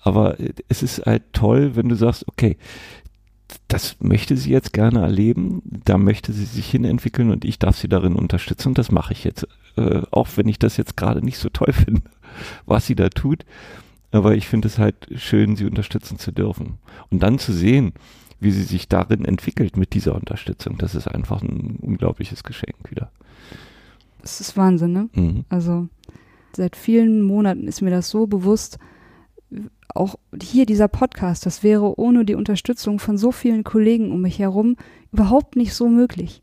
Aber es ist halt toll, wenn du sagst, okay, das möchte sie jetzt gerne erleben, da möchte sie sich hinentwickeln und ich darf sie darin unterstützen und das mache ich jetzt. Äh, auch wenn ich das jetzt gerade nicht so toll finde, was sie da tut. Aber ich finde es halt schön, sie unterstützen zu dürfen. Und dann zu sehen, wie sie sich darin entwickelt mit dieser Unterstützung. Das ist einfach ein unglaubliches Geschenk wieder. Das ist Wahnsinn, ne? Mhm. Also seit vielen Monaten ist mir das so bewusst, auch hier dieser Podcast, das wäre ohne die Unterstützung von so vielen Kollegen um mich herum überhaupt nicht so möglich.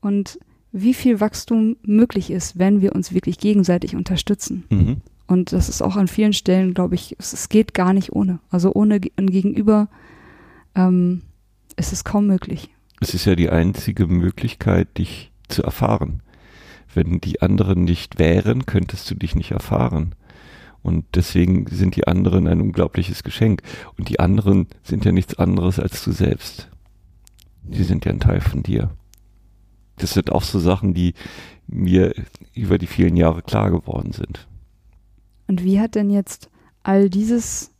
Und wie viel Wachstum möglich ist, wenn wir uns wirklich gegenseitig unterstützen. Mhm. Und das ist auch an vielen Stellen, glaube ich, es, es, geht gar nicht ohne. Also ohne ein Gegenüber ähm, ist es kaum möglich. Es ist ja die einzige Möglichkeit, dich zu erfahren. Wenn die anderen nicht wären, könntest du dich nicht erfahren. Und deswegen sind die anderen ein unglaubliches Geschenk. Und die anderen sind ja nichts anderes als du selbst. Die sind ja ein Teil von dir. Das sind auch so Sachen, die mir über die vielen Jahre klar geworden sind. Und wie hat denn jetzt all dieses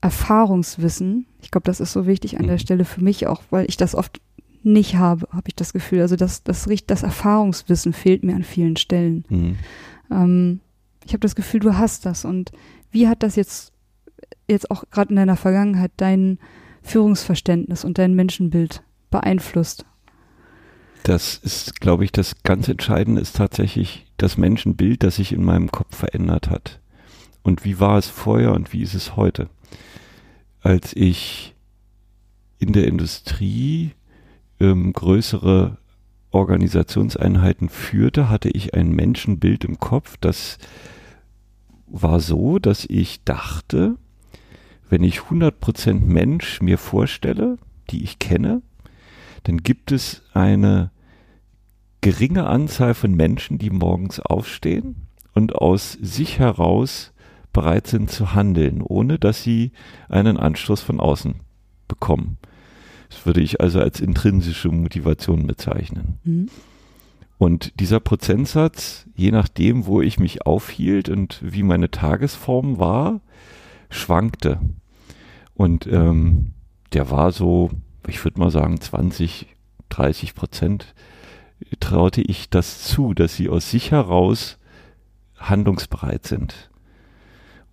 Erfahrungswissen, ich glaube, das ist so wichtig an der mhm. Stelle für mich auch, weil ich das oft nicht habe, habe ich das Gefühl. Also das, das, das Erfahrungswissen fehlt mir an vielen Stellen. Mhm. Ähm, ich habe das Gefühl, du hast das. Und wie hat das jetzt, jetzt auch gerade in deiner Vergangenheit dein Führungsverständnis und dein Menschenbild beeinflusst? Das ist, glaube ich, das ganz Entscheidende ist tatsächlich das Menschenbild, das sich in meinem Kopf verändert hat. Und wie war es vorher und wie ist es heute? Als ich in der Industrie ähm, größere Organisationseinheiten führte, hatte ich ein Menschenbild im Kopf, das war so, dass ich dachte, wenn ich 100% Mensch mir vorstelle, die ich kenne, dann gibt es eine geringe Anzahl von Menschen, die morgens aufstehen und aus sich heraus bereit sind zu handeln, ohne dass sie einen Anstoß von außen bekommen. Das würde ich also als intrinsische Motivation bezeichnen. Mhm. Und dieser Prozentsatz, je nachdem, wo ich mich aufhielt und wie meine Tagesform war, schwankte. Und ähm, der war so, ich würde mal sagen, 20, 30 Prozent traute ich das zu, dass sie aus sich heraus handlungsbereit sind,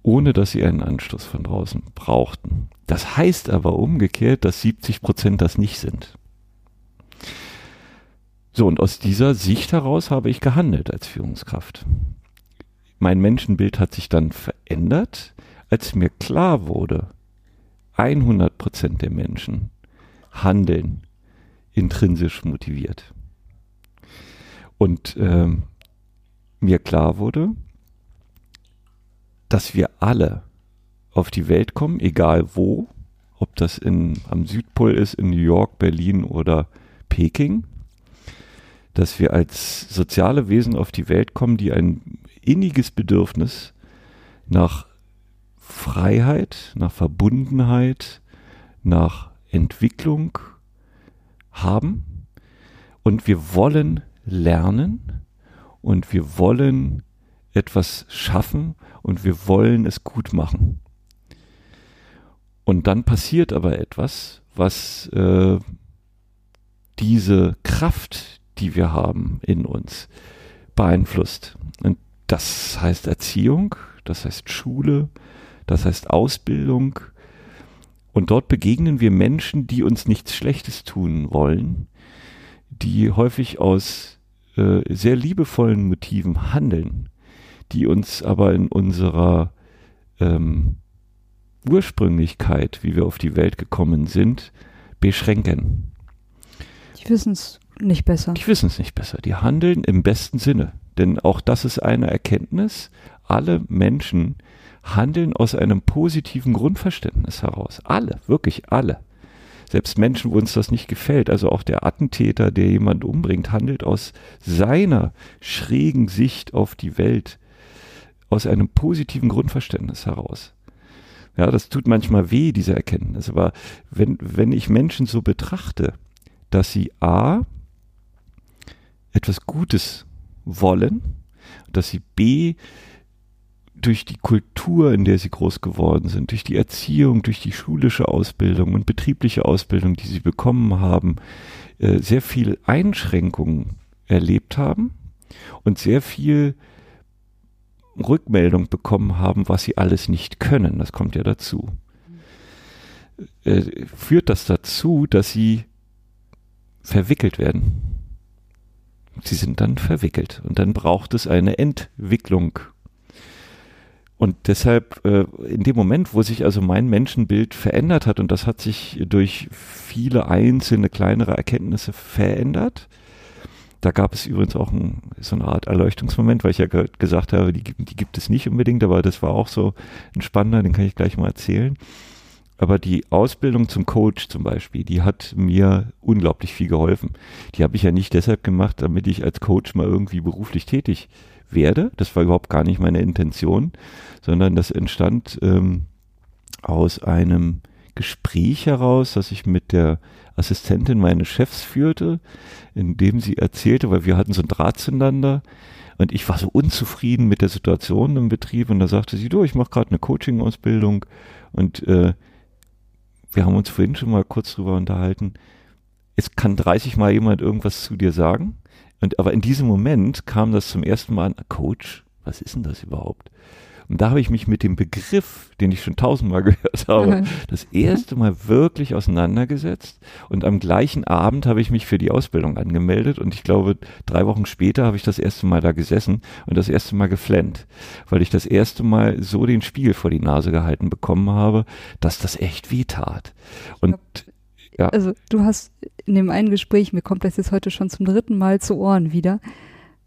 ohne dass sie einen Anstoß von draußen brauchten. Das heißt aber umgekehrt, dass 70 Prozent das nicht sind. So, und aus dieser Sicht heraus habe ich gehandelt als Führungskraft. Mein Menschenbild hat sich dann verändert, als mir klar wurde, 100 Prozent der Menschen handeln intrinsisch motiviert. Und ähm, mir klar wurde, dass wir alle auf die Welt kommen, egal wo, ob das in, am Südpol ist, in New York, Berlin oder Peking, dass wir als soziale Wesen auf die Welt kommen, die ein inniges Bedürfnis nach Freiheit, nach Verbundenheit, nach Entwicklung haben. Und wir wollen lernen und wir wollen etwas schaffen und wir wollen es gut machen. Und dann passiert aber etwas, was äh, diese Kraft, die wir haben in uns, beeinflusst. Und das heißt Erziehung, das heißt Schule, das heißt Ausbildung. Und dort begegnen wir Menschen, die uns nichts Schlechtes tun wollen, die häufig aus äh, sehr liebevollen Motiven handeln, die uns aber in unserer ähm, Ursprünglichkeit, wie wir auf die Welt gekommen sind, beschränken. Die wissen es nicht besser. Die wissen es nicht besser. Die handeln im besten Sinne. Denn auch das ist eine Erkenntnis. Alle Menschen handeln aus einem positiven Grundverständnis heraus. Alle, wirklich alle. Selbst Menschen, wo uns das nicht gefällt, also auch der Attentäter, der jemand umbringt, handelt aus seiner schrägen Sicht auf die Welt, aus einem positiven Grundverständnis heraus. Ja, das tut manchmal weh, diese Erkenntnis. Aber wenn, wenn ich Menschen so betrachte, dass sie A, etwas Gutes wollen, dass sie B, durch die Kultur, in der sie groß geworden sind, durch die Erziehung, durch die schulische Ausbildung und betriebliche Ausbildung, die sie bekommen haben, äh, sehr viel Einschränkungen erlebt haben und sehr viel Rückmeldung bekommen haben, was sie alles nicht können. Das kommt ja dazu. Äh, führt das dazu, dass sie verwickelt werden. Sie sind dann verwickelt und dann braucht es eine Entwicklung und deshalb, äh, in dem Moment, wo sich also mein Menschenbild verändert hat, und das hat sich durch viele einzelne kleinere Erkenntnisse verändert, da gab es übrigens auch ein, so eine Art Erleuchtungsmoment, weil ich ja ge gesagt habe, die, die gibt es nicht unbedingt, aber das war auch so ein spannender, den kann ich gleich mal erzählen. Aber die Ausbildung zum Coach zum Beispiel, die hat mir unglaublich viel geholfen. Die habe ich ja nicht deshalb gemacht, damit ich als Coach mal irgendwie beruflich tätig werde. Das war überhaupt gar nicht meine Intention, sondern das entstand ähm, aus einem Gespräch heraus, das ich mit der Assistentin meines Chefs führte, in dem sie erzählte, weil wir hatten so ein Draht zueinander und ich war so unzufrieden mit der Situation im Betrieb und da sagte sie, du, ich mache gerade eine Coaching-Ausbildung und äh, wir haben uns vorhin schon mal kurz drüber unterhalten. Es kann 30 Mal jemand irgendwas zu dir sagen und, aber in diesem Moment kam das zum ersten Mal Coach, was ist denn das überhaupt? Und da habe ich mich mit dem Begriff, den ich schon tausendmal gehört habe, mhm. das erste Mal wirklich auseinandergesetzt. Und am gleichen Abend habe ich mich für die Ausbildung angemeldet. Und ich glaube, drei Wochen später habe ich das erste Mal da gesessen und das erste Mal geflennt, weil ich das erste Mal so den Spiegel vor die Nase gehalten bekommen habe, dass das echt weh tat. Und ja. Also du hast in dem einen Gespräch, mir kommt das jetzt heute schon zum dritten Mal zu Ohren wieder,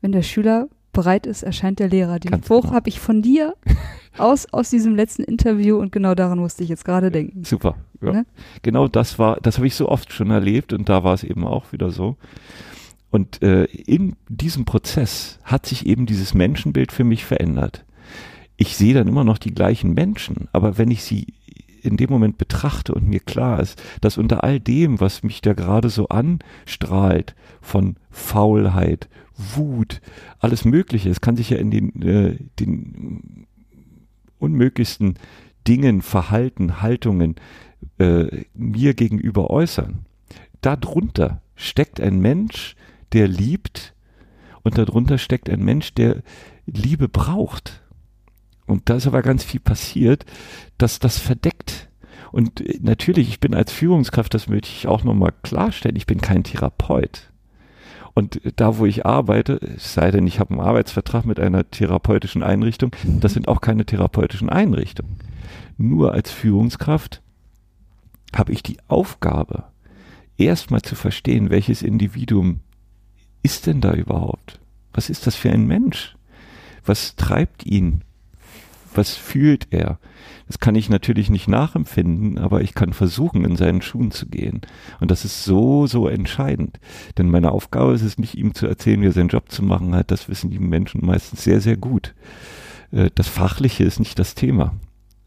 wenn der Schüler bereit ist, erscheint der Lehrer. Den Ganz Spruch genau. habe ich von dir aus, aus diesem letzten Interview und genau daran musste ich jetzt gerade denken. Super. Ja. Ne? Genau das war, das habe ich so oft schon erlebt und da war es eben auch wieder so. Und äh, in diesem Prozess hat sich eben dieses Menschenbild für mich verändert. Ich sehe dann immer noch die gleichen Menschen, aber wenn ich sie in dem Moment betrachte und mir klar ist, dass unter all dem, was mich da gerade so anstrahlt, von Faulheit, Wut, alles Mögliche, es kann sich ja in den, äh, den unmöglichsten Dingen, Verhalten, Haltungen äh, mir gegenüber äußern. Darunter steckt ein Mensch, der liebt und darunter steckt ein Mensch, der Liebe braucht. Und da ist aber ganz viel passiert, dass das verdeckt. Und äh, natürlich, ich bin als Führungskraft, das möchte ich auch nochmal klarstellen, ich bin kein Therapeut. Und da, wo ich arbeite, es sei denn, ich habe einen Arbeitsvertrag mit einer therapeutischen Einrichtung, das sind auch keine therapeutischen Einrichtungen. Nur als Führungskraft habe ich die Aufgabe, erstmal zu verstehen, welches Individuum ist denn da überhaupt? Was ist das für ein Mensch? Was treibt ihn? Was fühlt er? Das kann ich natürlich nicht nachempfinden, aber ich kann versuchen, in seinen Schuhen zu gehen. Und das ist so, so entscheidend. Denn meine Aufgabe ist es nicht, ihm zu erzählen, wie er seinen Job zu machen hat. Das wissen die Menschen meistens sehr, sehr gut. Äh, das Fachliche ist nicht das Thema.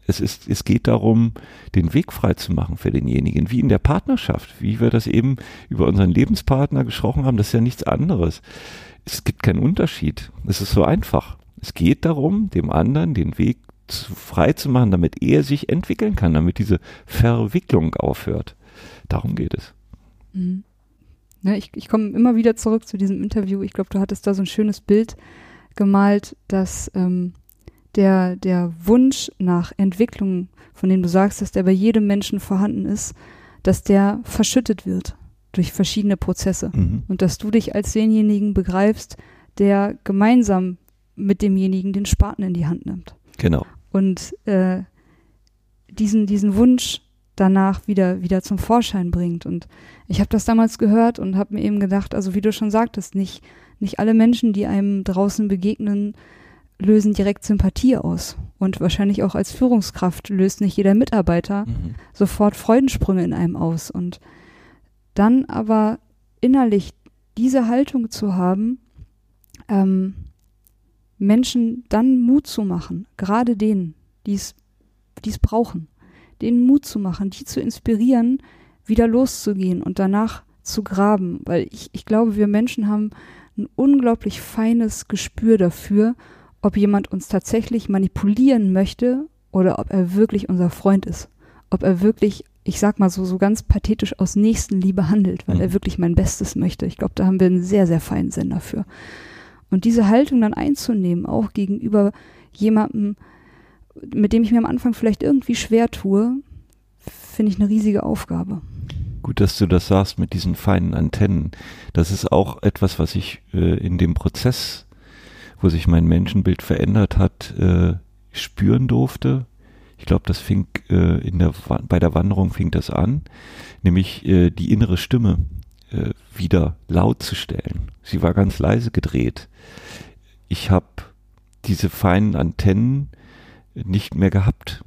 Es, ist, es geht darum, den Weg frei zu machen für denjenigen, wie in der Partnerschaft, wie wir das eben über unseren Lebenspartner gesprochen haben, das ist ja nichts anderes. Es gibt keinen Unterschied. Es ist so einfach. Es geht darum, dem anderen den Weg frei zu machen, damit er sich entwickeln kann, damit diese Verwicklung aufhört. Darum geht es. Mhm. Ja, ne, ich, ich komme immer wieder zurück zu diesem Interview. Ich glaube, du hattest da so ein schönes Bild gemalt, dass ähm, der, der Wunsch nach Entwicklung, von dem du sagst, dass der bei jedem Menschen vorhanden ist, dass der verschüttet wird durch verschiedene Prozesse. Mhm. Und dass du dich als denjenigen begreifst, der gemeinsam mit demjenigen den Spaten in die Hand nimmt. Genau. Und äh, diesen, diesen Wunsch danach wieder, wieder zum Vorschein bringt. Und ich habe das damals gehört und habe mir eben gedacht, also wie du schon sagtest, nicht, nicht alle Menschen, die einem draußen begegnen, lösen direkt Sympathie aus. Und wahrscheinlich auch als Führungskraft löst nicht jeder Mitarbeiter mhm. sofort Freudensprünge in einem aus. Und dann aber innerlich diese Haltung zu haben, ähm, Menschen dann Mut zu machen, gerade denen, die es brauchen, denen Mut zu machen, die zu inspirieren, wieder loszugehen und danach zu graben. Weil ich, ich glaube, wir Menschen haben ein unglaublich feines Gespür dafür, ob jemand uns tatsächlich manipulieren möchte oder ob er wirklich unser Freund ist. Ob er wirklich, ich sag mal so, so ganz pathetisch aus Nächstenliebe handelt, weil mhm. er wirklich mein Bestes möchte. Ich glaube, da haben wir einen sehr, sehr feinen Sinn dafür. Und diese Haltung dann einzunehmen, auch gegenüber jemandem, mit dem ich mir am Anfang vielleicht irgendwie schwer tue, finde ich eine riesige Aufgabe. Gut, dass du das sagst mit diesen feinen Antennen. Das ist auch etwas, was ich äh, in dem Prozess wo sich mein Menschenbild verändert hat, äh, spüren durfte. Ich glaube, das fing äh, in der bei der Wanderung fing das an, nämlich äh, die innere Stimme äh, wieder laut zu stellen. Sie war ganz leise gedreht. Ich habe diese feinen Antennen nicht mehr gehabt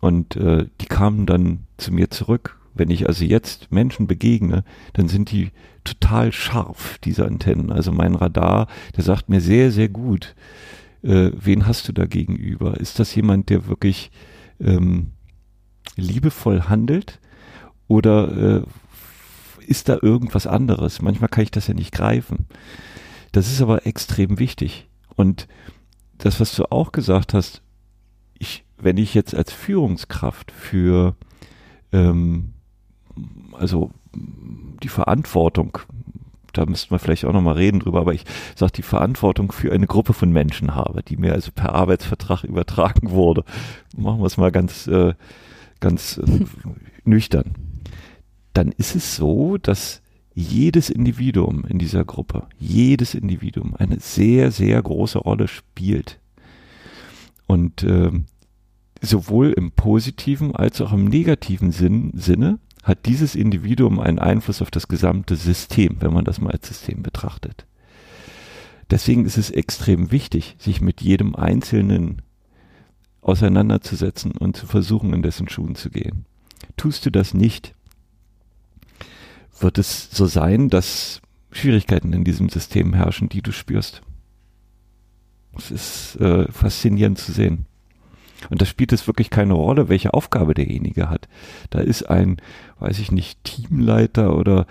und äh, die kamen dann zu mir zurück. Wenn ich also jetzt Menschen begegne, dann sind die total scharf, diese Antennen. Also mein Radar, der sagt mir sehr, sehr gut, äh, wen hast du da gegenüber? Ist das jemand, der wirklich ähm, liebevoll handelt oder äh, ist da irgendwas anderes? Manchmal kann ich das ja nicht greifen. Das ist aber extrem wichtig. Und das, was du auch gesagt hast, ich, wenn ich jetzt als Führungskraft für ähm, also die Verantwortung, da müssten wir vielleicht auch nochmal reden drüber, aber ich sage, die Verantwortung für eine Gruppe von Menschen habe, die mir also per Arbeitsvertrag übertragen wurde. Machen wir es mal ganz, äh, ganz äh, nüchtern. Dann ist es so, dass jedes Individuum in dieser Gruppe, jedes Individuum eine sehr, sehr große Rolle spielt. Und äh, sowohl im positiven als auch im negativen Sinn, Sinne hat dieses Individuum einen Einfluss auf das gesamte System, wenn man das mal als System betrachtet. Deswegen ist es extrem wichtig, sich mit jedem Einzelnen auseinanderzusetzen und zu versuchen, in dessen Schuhen zu gehen. Tust du das nicht, wird es so sein, dass Schwierigkeiten in diesem System herrschen, die du spürst. Es ist äh, faszinierend zu sehen. Und da spielt es wirklich keine Rolle, welche Aufgabe derjenige hat. Da ist ein, weiß ich nicht, Teamleiter oder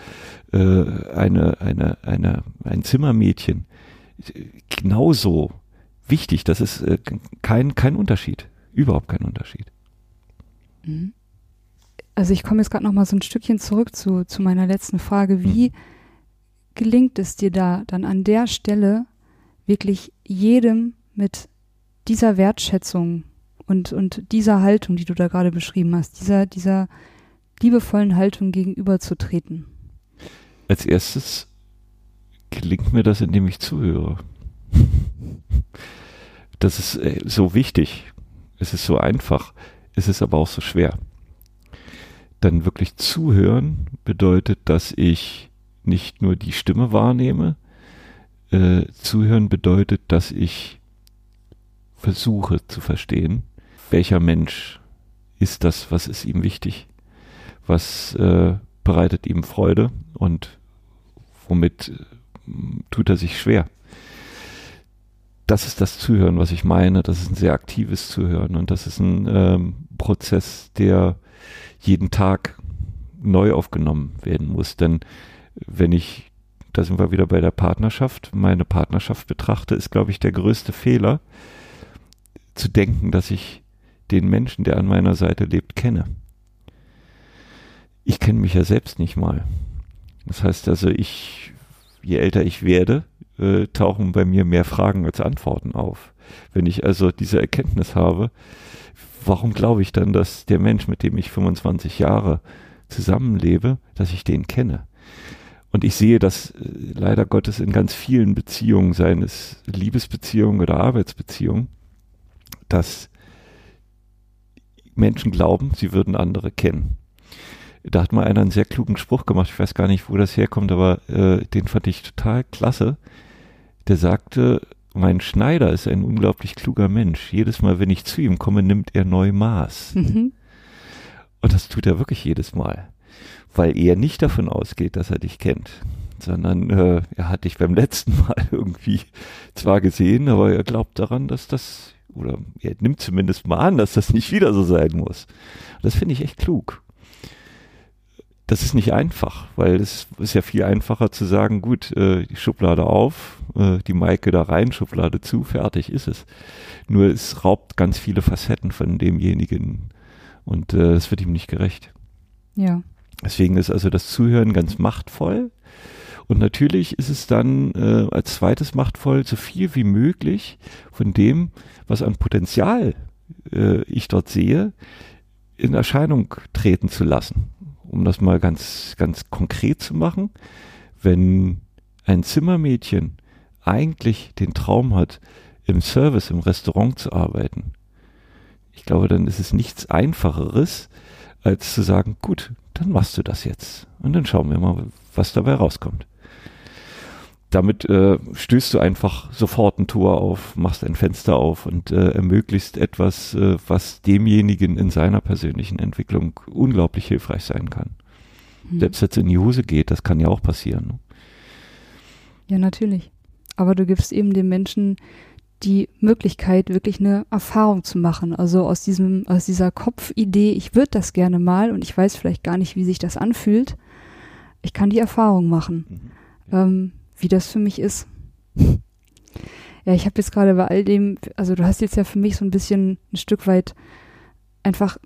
äh, eine, eine, eine, ein Zimmermädchen genauso wichtig. Das ist äh, kein, kein Unterschied. Überhaupt kein Unterschied. Mhm. Also ich komme jetzt gerade noch mal so ein Stückchen zurück zu, zu meiner letzten Frage. Wie mhm. gelingt es dir da dann an der Stelle wirklich jedem mit dieser Wertschätzung und, und dieser Haltung, die du da gerade beschrieben hast, dieser, dieser liebevollen Haltung gegenüberzutreten? Als erstes gelingt mir das, indem ich zuhöre. Das ist äh, so wichtig. Es ist so einfach. Es ist aber auch so schwer. Dann wirklich zuhören bedeutet, dass ich nicht nur die Stimme wahrnehme. Äh, zuhören bedeutet, dass ich versuche zu verstehen, welcher Mensch ist das, was ist ihm wichtig, was äh, bereitet ihm Freude und womit äh, tut er sich schwer. Das ist das Zuhören, was ich meine. Das ist ein sehr aktives Zuhören und das ist ein ähm, Prozess, der jeden Tag neu aufgenommen werden muss. Denn wenn ich, da sind wir wieder bei der Partnerschaft, meine Partnerschaft betrachte, ist, glaube ich, der größte Fehler, zu denken, dass ich den Menschen, der an meiner Seite lebt, kenne. Ich kenne mich ja selbst nicht mal. Das heißt also, ich, je älter ich werde, äh, tauchen bei mir mehr Fragen als Antworten auf. Wenn ich also diese Erkenntnis habe, warum glaube ich dann, dass der Mensch, mit dem ich 25 Jahre zusammenlebe, dass ich den kenne? Und ich sehe das äh, leider Gottes in ganz vielen Beziehungen, seien es Liebesbeziehungen oder Arbeitsbeziehungen, dass Menschen glauben, sie würden andere kennen. Da hat mal einer einen sehr klugen Spruch gemacht, ich weiß gar nicht, wo das herkommt, aber äh, den fand ich total klasse. Der sagte, mein Schneider ist ein unglaublich kluger Mensch. Jedes Mal, wenn ich zu ihm komme, nimmt er neu Maß. Mhm. Und das tut er wirklich jedes Mal weil er nicht davon ausgeht, dass er dich kennt, sondern äh, er hat dich beim letzten Mal irgendwie zwar gesehen, aber er glaubt daran, dass das, oder er nimmt zumindest mal an, dass das nicht wieder so sein muss. Das finde ich echt klug. Das ist nicht einfach, weil es ist ja viel einfacher zu sagen, gut, äh, die Schublade auf, äh, die Maike da rein, Schublade zu, fertig ist es. Nur es raubt ganz viele Facetten von demjenigen und äh, es wird ihm nicht gerecht. Ja. Deswegen ist also das Zuhören ganz machtvoll. Und natürlich ist es dann äh, als zweites machtvoll, so viel wie möglich von dem, was an Potenzial äh, ich dort sehe, in Erscheinung treten zu lassen. Um das mal ganz, ganz konkret zu machen, wenn ein Zimmermädchen eigentlich den Traum hat, im Service, im Restaurant zu arbeiten, ich glaube, dann ist es nichts Einfacheres, als zu sagen, gut, dann machst du das jetzt. Und dann schauen wir mal, was dabei rauskommt. Damit äh, stößt du einfach sofort ein Tor auf, machst ein Fenster auf und äh, ermöglicht etwas, äh, was demjenigen in seiner persönlichen Entwicklung unglaublich hilfreich sein kann. Mhm. Selbst jetzt in die Hose geht, das kann ja auch passieren. Ne? Ja, natürlich. Aber du gibst eben dem Menschen die Möglichkeit, wirklich eine Erfahrung zu machen. Also aus diesem, aus dieser Kopfidee, ich würde das gerne mal und ich weiß vielleicht gar nicht, wie sich das anfühlt. Ich kann die Erfahrung machen, mhm. ähm, wie das für mich ist. ja, ich habe jetzt gerade bei all dem, also du hast jetzt ja für mich so ein bisschen ein Stück weit einfach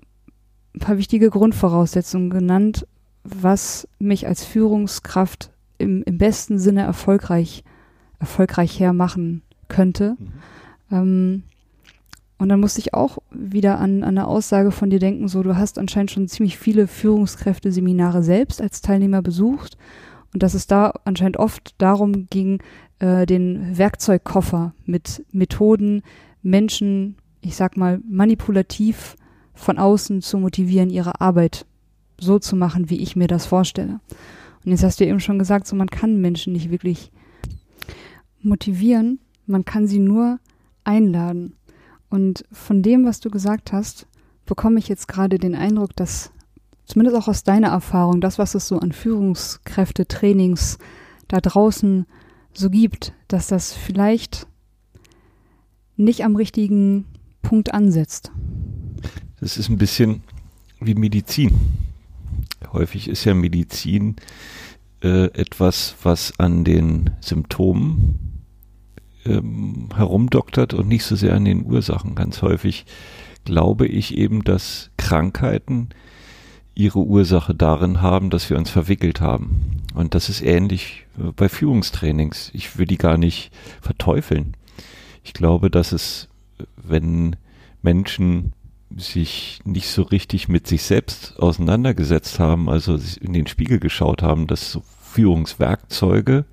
ein paar wichtige Grundvoraussetzungen genannt, was mich als Führungskraft im, im besten Sinne erfolgreich, erfolgreich hermachen könnte. Mhm. Ähm, und dann musste ich auch wieder an, an eine Aussage von dir denken, so du hast anscheinend schon ziemlich viele Führungskräfte-Seminare selbst als Teilnehmer besucht und dass es da anscheinend oft darum ging, äh, den Werkzeugkoffer mit Methoden, Menschen, ich sag mal, manipulativ von außen zu motivieren, ihre Arbeit so zu machen, wie ich mir das vorstelle. Und jetzt hast du eben schon gesagt, so man kann Menschen nicht wirklich motivieren, man kann sie nur einladen. Und von dem, was du gesagt hast, bekomme ich jetzt gerade den Eindruck, dass zumindest auch aus deiner Erfahrung, das, was es so an Führungskräfte, Trainings da draußen so gibt, dass das vielleicht nicht am richtigen Punkt ansetzt. Das ist ein bisschen wie Medizin. Häufig ist ja Medizin äh, etwas, was an den Symptomen ähm, herumdoktert und nicht so sehr an den Ursachen. Ganz häufig glaube ich eben, dass Krankheiten ihre Ursache darin haben, dass wir uns verwickelt haben. Und das ist ähnlich äh, bei Führungstrainings. Ich will die gar nicht verteufeln. Ich glaube, dass es, wenn Menschen sich nicht so richtig mit sich selbst auseinandergesetzt haben, also in den Spiegel geschaut haben, dass so Führungswerkzeuge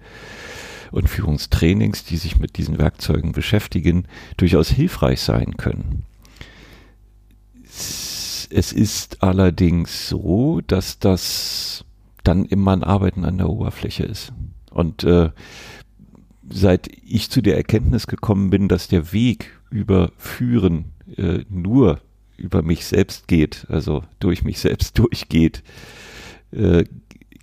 und Führungstrainings, die sich mit diesen Werkzeugen beschäftigen, durchaus hilfreich sein können. Es ist allerdings so, dass das dann immer ein Arbeiten an der Oberfläche ist. Und äh, seit ich zu der Erkenntnis gekommen bin, dass der Weg über Führen äh, nur über mich selbst geht, also durch mich selbst durchgeht, äh,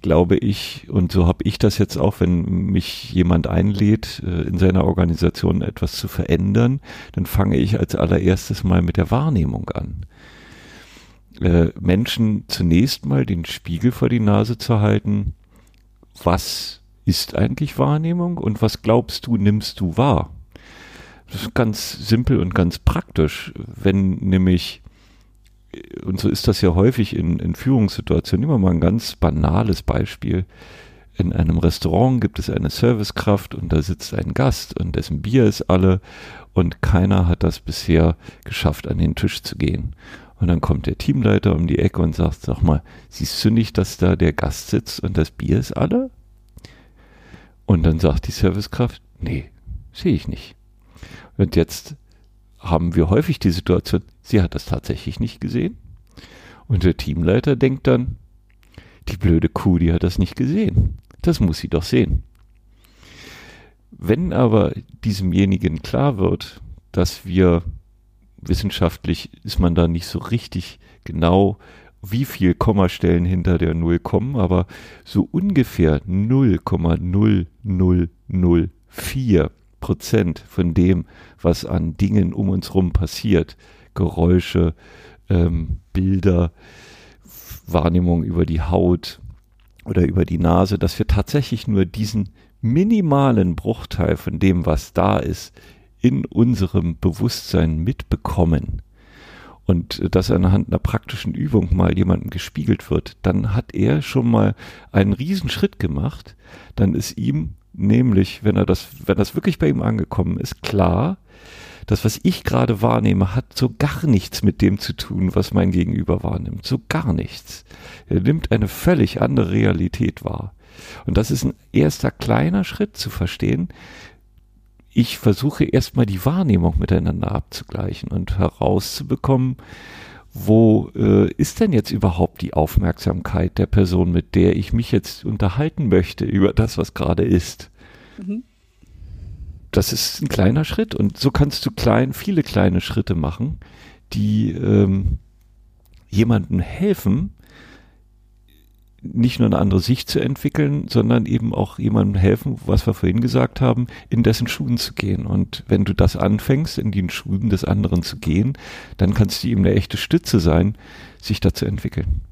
glaube ich, und so habe ich das jetzt auch, wenn mich jemand einlädt, äh, in seiner Organisation etwas zu verändern, dann fange ich als allererstes mal mit der Wahrnehmung an äh, Menschen zunächst mal den Spiegel vor die Nase zu halten, was ist eigentlich Wahrnehmung und was glaubst du, nimmst du wahr? Das ist ganz simpel und ganz praktisch, wenn nämlich, und so ist das ja häufig in, in Führungssituationen, immer mal ein ganz banales Beispiel. In einem Restaurant gibt es eine Servicekraft und da sitzt ein Gast und dessen Bier ist alle und keiner hat das bisher geschafft, an den Tisch zu gehen. Und dann kommt der Teamleiter um die Ecke und sagt, sag mal, siehst du nicht, dass da der Gast sitzt und das Bier ist alle? Und dann sagt die Servicekraft, nee, sehe ich nicht. Und jetzt haben wir häufig die Situation, sie hat das tatsächlich nicht gesehen. Und der Teamleiter denkt dann, die blöde Kuh, die hat das nicht gesehen. Das muss sie doch sehen. Wenn aber diesemjenigen klar wird, dass wir wissenschaftlich ist man da nicht so richtig genau, wie viel Kommastellen hinter der Null kommen, aber so ungefähr 0,0004 Prozent von dem, was an Dingen um uns rum passiert, Geräusche, ähm, Bilder, Wahrnehmung über die Haut oder über die Nase, dass wir tatsächlich nur diesen minimalen Bruchteil von dem, was da ist, in unserem Bewusstsein mitbekommen und das anhand einer praktischen Übung mal jemandem gespiegelt wird, dann hat er schon mal einen Riesenschritt gemacht. Dann ist ihm nämlich, wenn er das, wenn das wirklich bei ihm angekommen ist, klar, das, was ich gerade wahrnehme, hat so gar nichts mit dem zu tun, was mein Gegenüber wahrnimmt. So gar nichts. Er nimmt eine völlig andere Realität wahr. Und das ist ein erster kleiner Schritt zu verstehen, ich versuche erstmal die Wahrnehmung miteinander abzugleichen und herauszubekommen, wo äh, ist denn jetzt überhaupt die Aufmerksamkeit der Person, mit der ich mich jetzt unterhalten möchte über das, was gerade ist. Mhm. Das ist ein kleiner Schritt und so kannst du klein, viele kleine Schritte machen, die ähm, jemandem helfen, nicht nur eine andere Sicht zu entwickeln, sondern eben auch jemandem helfen, was wir vorhin gesagt haben, in dessen Schuhen zu gehen. Und wenn du das anfängst, in den Schuhen des anderen zu gehen, dann kannst du ihm eine echte Stütze sein, sich da zu entwickeln.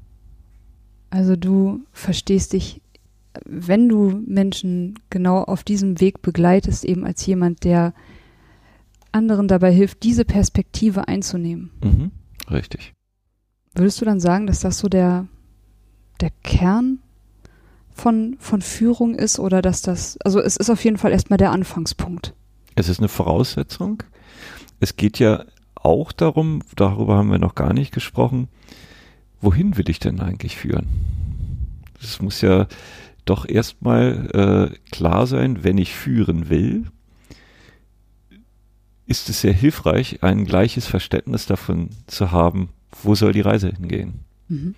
Also du verstehst dich, wenn du Menschen genau auf diesem Weg begleitest, eben als jemand, der anderen dabei hilft, diese Perspektive einzunehmen. Mhm, richtig. Würdest du dann sagen, dass das so der der Kern von, von Führung ist oder dass das, also es ist auf jeden Fall erstmal der Anfangspunkt. Es ist eine Voraussetzung. Es geht ja auch darum, darüber haben wir noch gar nicht gesprochen, wohin will ich denn eigentlich führen? Es muss ja doch erstmal äh, klar sein, wenn ich führen will, ist es sehr hilfreich, ein gleiches Verständnis davon zu haben, wo soll die Reise hingehen. Mhm.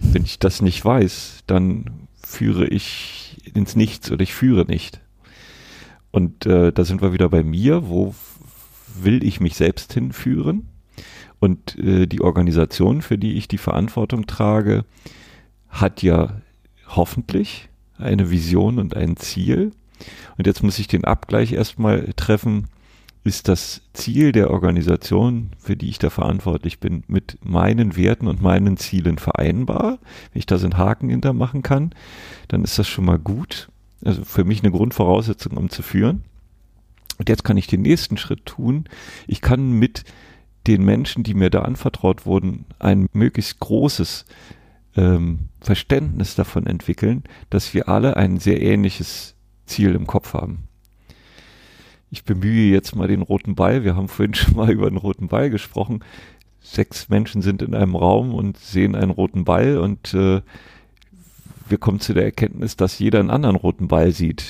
Wenn ich das nicht weiß, dann führe ich ins Nichts oder ich führe nicht. Und äh, da sind wir wieder bei mir, wo will ich mich selbst hinführen? Und äh, die Organisation, für die ich die Verantwortung trage, hat ja hoffentlich eine Vision und ein Ziel. Und jetzt muss ich den Abgleich erstmal treffen, ist das Ziel der Organisation, für die ich da verantwortlich bin, mit meinen Werten und meinen Zielen vereinbar. Wenn ich da so einen Haken hintermachen kann, dann ist das schon mal gut. Also für mich eine Grundvoraussetzung, um zu führen. Und jetzt kann ich den nächsten Schritt tun. Ich kann mit den Menschen, die mir da anvertraut wurden, ein möglichst großes ähm, Verständnis davon entwickeln, dass wir alle ein sehr ähnliches Ziel im Kopf haben. Ich bemühe jetzt mal den roten Ball. Wir haben vorhin schon mal über den roten Ball gesprochen. Sechs Menschen sind in einem Raum und sehen einen roten Ball und äh, wir kommen zu der Erkenntnis, dass jeder einen anderen roten Ball sieht.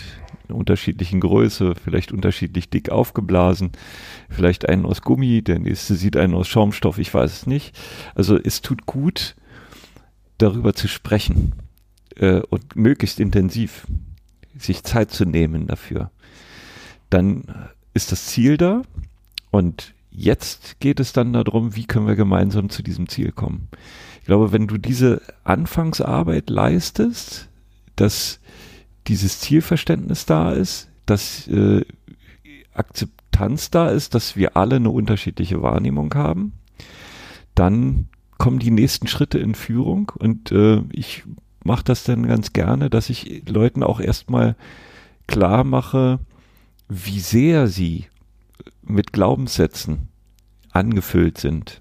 In unterschiedlichen Größe, vielleicht unterschiedlich dick aufgeblasen, vielleicht einen aus Gummi, der nächste sieht einen aus Schaumstoff, ich weiß es nicht. Also es tut gut, darüber zu sprechen äh, und möglichst intensiv sich Zeit zu nehmen dafür. Dann ist das Ziel da und jetzt geht es dann darum, wie können wir gemeinsam zu diesem Ziel kommen. Ich glaube, wenn du diese Anfangsarbeit leistest, dass dieses Zielverständnis da ist, dass äh, Akzeptanz da ist, dass wir alle eine unterschiedliche Wahrnehmung haben, dann kommen die nächsten Schritte in Führung und äh, ich mache das dann ganz gerne, dass ich Leuten auch erstmal klar mache, wie sehr sie mit Glaubenssätzen angefüllt sind.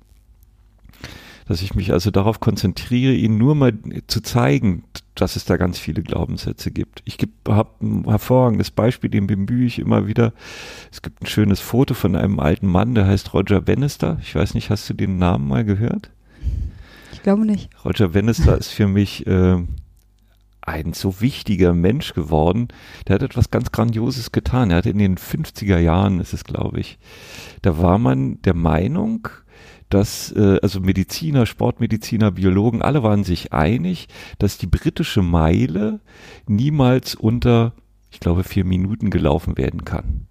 Dass ich mich also darauf konzentriere, ihnen nur mal zu zeigen, dass es da ganz viele Glaubenssätze gibt. Ich habe ein hervorragendes Beispiel, den bemühe ich immer wieder. Es gibt ein schönes Foto von einem alten Mann, der heißt Roger Bannister. Ich weiß nicht, hast du den Namen mal gehört? Ich glaube nicht. Roger Bannister ist für mich äh, ein so wichtiger Mensch geworden. Der hat etwas ganz Grandioses getan. Er hat in den 50er Jahren, ist es glaube ich, da war man der Meinung, dass äh, also Mediziner, Sportmediziner, Biologen, alle waren sich einig, dass die britische Meile niemals unter, ich glaube, vier Minuten gelaufen werden kann.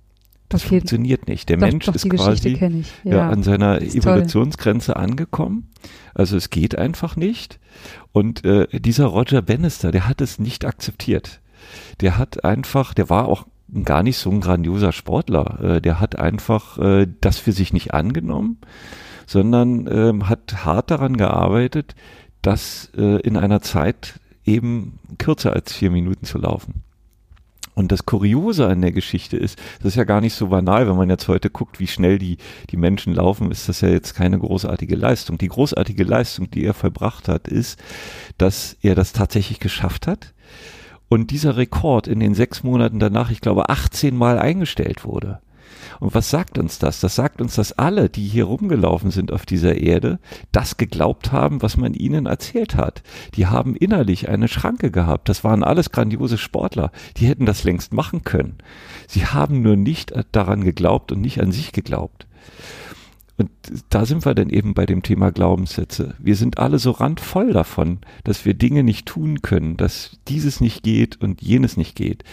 Das okay. funktioniert nicht. Der doch, Mensch doch, ist quasi ja. ja. an seiner Evolutionsgrenze toll. angekommen. Also es geht einfach nicht. Und äh, dieser Roger Bannister, der hat es nicht akzeptiert. Der hat einfach, der war auch gar nicht so ein grandioser Sportler. Äh, der hat einfach äh, das für sich nicht angenommen, sondern äh, hat hart daran gearbeitet, das äh, in einer Zeit eben kürzer als vier Minuten zu laufen. Und das Kuriose an der Geschichte ist, das ist ja gar nicht so banal, wenn man jetzt heute guckt, wie schnell die, die Menschen laufen, ist das ja jetzt keine großartige Leistung. Die großartige Leistung, die er vollbracht hat, ist, dass er das tatsächlich geschafft hat und dieser Rekord in den sechs Monaten danach, ich glaube, 18 Mal eingestellt wurde. Und was sagt uns das? Das sagt uns, dass alle, die hier rumgelaufen sind auf dieser Erde, das geglaubt haben, was man ihnen erzählt hat. Die haben innerlich eine Schranke gehabt. Das waren alles grandiose Sportler. Die hätten das längst machen können. Sie haben nur nicht daran geglaubt und nicht an sich geglaubt. Und da sind wir dann eben bei dem Thema Glaubenssätze. Wir sind alle so randvoll davon, dass wir Dinge nicht tun können, dass dieses nicht geht und jenes nicht geht.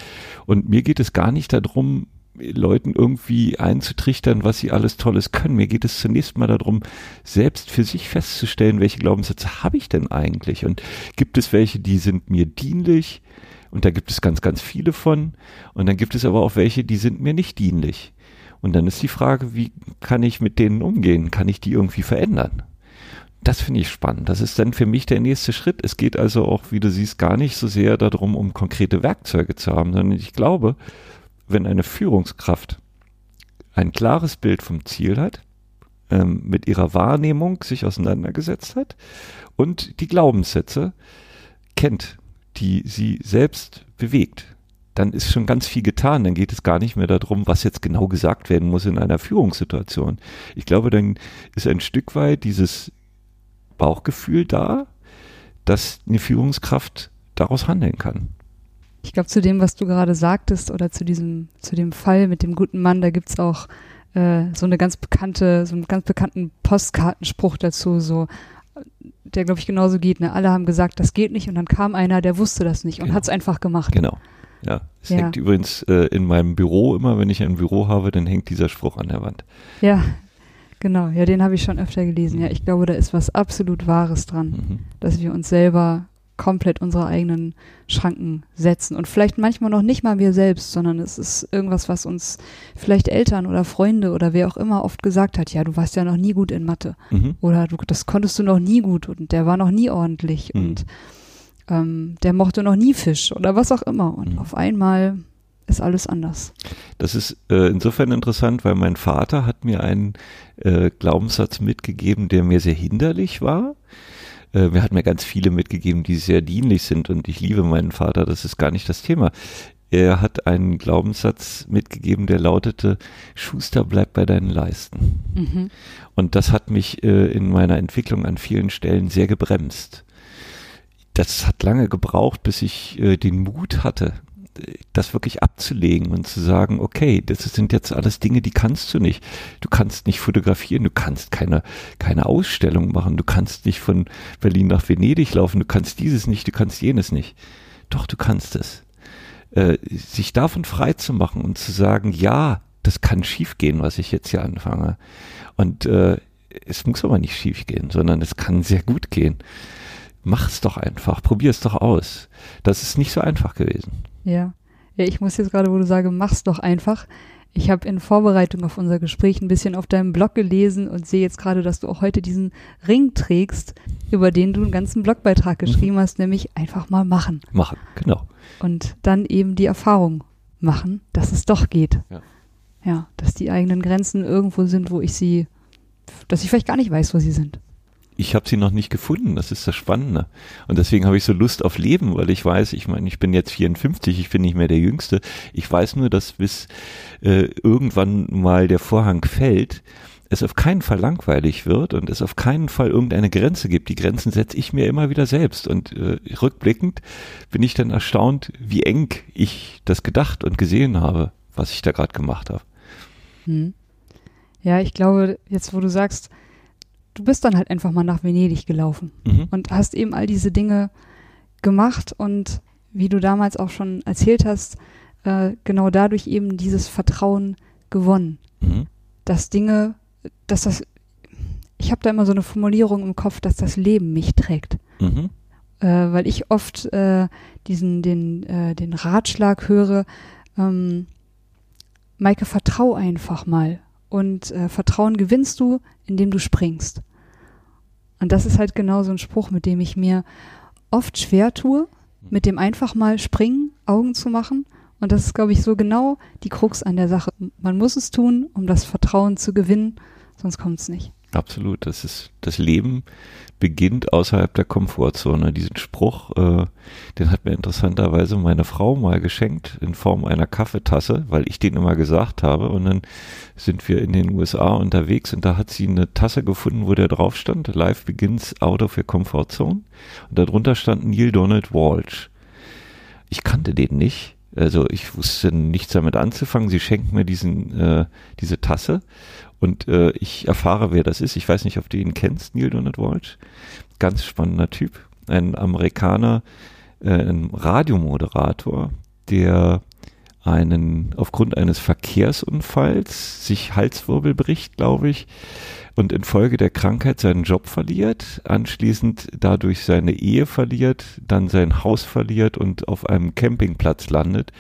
Und mir geht es gar nicht darum, Leuten irgendwie einzutrichtern, was sie alles Tolles können. Mir geht es zunächst mal darum, selbst für sich festzustellen, welche Glaubenssätze habe ich denn eigentlich? Und gibt es welche, die sind mir dienlich? Und da gibt es ganz, ganz viele von. Und dann gibt es aber auch welche, die sind mir nicht dienlich. Und dann ist die Frage, wie kann ich mit denen umgehen? Kann ich die irgendwie verändern? Das finde ich spannend. Das ist dann für mich der nächste Schritt. Es geht also auch, wie du siehst, gar nicht so sehr darum, um konkrete Werkzeuge zu haben, sondern ich glaube, wenn eine Führungskraft ein klares Bild vom Ziel hat, ähm, mit ihrer Wahrnehmung sich auseinandergesetzt hat und die Glaubenssätze kennt, die sie selbst bewegt, dann ist schon ganz viel getan. Dann geht es gar nicht mehr darum, was jetzt genau gesagt werden muss in einer Führungssituation. Ich glaube, dann ist ein Stück weit dieses Bauchgefühl da, dass eine Führungskraft daraus handeln kann. Ich glaube, zu dem, was du gerade sagtest, oder zu diesem, zu dem Fall mit dem guten Mann, da gibt's auch äh, so eine ganz bekannte, so einen ganz bekannten Postkartenspruch dazu, so der, glaube ich, genauso geht. Ne? Alle haben gesagt, das geht nicht, und dann kam einer, der wusste das nicht und genau. hat's einfach gemacht. Genau. Ja, es ja. hängt übrigens äh, in meinem Büro immer, wenn ich ein Büro habe, dann hängt dieser Spruch an der Wand. Ja, genau. Ja, den habe ich schon öfter gelesen. Ja, ich glaube, da ist was absolut Wahres dran, mhm. dass wir uns selber komplett unsere eigenen Schranken setzen. Und vielleicht manchmal noch nicht mal wir selbst, sondern es ist irgendwas, was uns vielleicht Eltern oder Freunde oder wer auch immer oft gesagt hat, ja, du warst ja noch nie gut in Mathe. Mhm. Oder du, das konntest du noch nie gut und der war noch nie ordentlich mhm. und ähm, der mochte noch nie Fisch oder was auch immer. Und mhm. auf einmal ist alles anders. Das ist äh, insofern interessant, weil mein Vater hat mir einen äh, Glaubenssatz mitgegeben, der mir sehr hinderlich war Äh, mir hat mir ganz viele mitgegeben, die sehr dienlich sind und ich liebe meinen Vater, das ist gar nicht das Thema. Er hat einen Glaubenssatz mitgegeben, der lautete, Schuster, bleib bei deinen Leisten. Mhm. Und das hat mich äh, in meiner Entwicklung an vielen Stellen sehr gebremst. Das hat lange gebraucht, bis ich äh, den Mut hatte, das wirklich abzulegen und zu sagen, okay, das sind jetzt alles Dinge, die kannst du nicht. Du kannst nicht fotografieren, du kannst keine, keine Ausstellung machen, du kannst nicht von Berlin nach Venedig laufen, du kannst dieses nicht, du kannst jenes nicht. Doch, du kannst es. Äh, sich davon frei zu machen und zu sagen, ja, das kann schiefgehen, was ich jetzt hier anfange. Und äh, es muss aber nicht schiefgehen, sondern es kann sehr gut gehen. Mach's doch einfach, probier es doch aus. Das ist nicht so einfach gewesen. Ja. Ja, ich muss jetzt gerade, wo du sagst, mach's doch einfach. Ich habe in Vorbereitung auf unser Gespräch ein bisschen auf deinem Blog gelesen und sehe jetzt gerade, dass du auch heute diesen Ring trägst, über den du einen ganzen Blogbeitrag mhm. geschrieben mhm. hast, nämlich einfach mal machen. Machen, genau. Und dann eben die Erfahrung machen, dass es doch geht. Ja. ja, dass die eigenen Grenzen irgendwo sind, wo ich sie, dass ich vielleicht gar nicht weiß, wo sie sind ich habe sie noch nicht gefunden. Das ist das Spannende. Und deswegen habe ich so Lust auf Leben, weil ich weiß, ich meine, ich bin jetzt 54, ich bin nicht mehr der Jüngste. Ich weiß nur, dass bis äh, irgendwann mal der Vorhang fällt, es auf keinen Fall langweilig wird und es auf keinen Fall irgendeine Grenze gibt. Die Grenzen setze ich mir immer wieder selbst. Und äh, rückblickend bin ich dann erstaunt, wie eng ich das gedacht und gesehen habe, was ich da gerade gemacht habe. Hm. Ja, ich glaube, jetzt wo du sagst, du bist dann halt einfach mal nach Venedig gelaufen mhm. und hast eben all diese Dinge gemacht und wie du damals auch schon erzählt hast, äh, genau dadurch eben dieses Vertrauen gewonnen. Mhm. Dass Dinge, dass das, ich habe da immer so eine Formulierung im Kopf, dass das Leben mich trägt. Mhm. Äh, weil ich oft äh, diesen, den, äh, den Ratschlag höre, ähm, Maike, vertrau einfach mal. Und äh, Vertrauen gewinnst du, indem du springst. Und das ist halt genau so ein Spruch, mit dem ich mir oft schwer tue, mit dem einfach mal springen, Augen zu machen. Und das ist, glaube ich, so genau die Krux an der Sache. Man muss es tun, um das Vertrauen zu gewinnen, sonst kommt es nicht. Absolut. Das ist das Leben beginnt außerhalb der Komfortzone. Diesen Spruch, äh, den hat mir interessanterweise meine Frau mal geschenkt in Form einer Kaffeetasse, weil ich den immer gesagt habe. Und dann sind wir in den USA unterwegs und da hat sie eine Tasse gefunden, wo der drauf stand, Life begins out of your comfort zone. Und darunter stand Neil Donald Walsh. Ich kannte den nicht. Also ich wusste nichts damit anzufangen. Sie schenkt mir diesen, äh, diese Tasse und äh, ich erfahre, wer das ist. Ich weiß nicht, ob du ihn kennst, Neil Donald Walsh. Ganz spannender Typ. Ein Amerikaner, äh, ein Radiomoderator, der einen aufgrund eines Verkehrsunfalls sich Halswirbel bricht, glaube ich, und infolge der Krankheit seinen Job verliert, anschließend dadurch seine Ehe verliert, dann sein Haus verliert und auf einem Campingplatz landet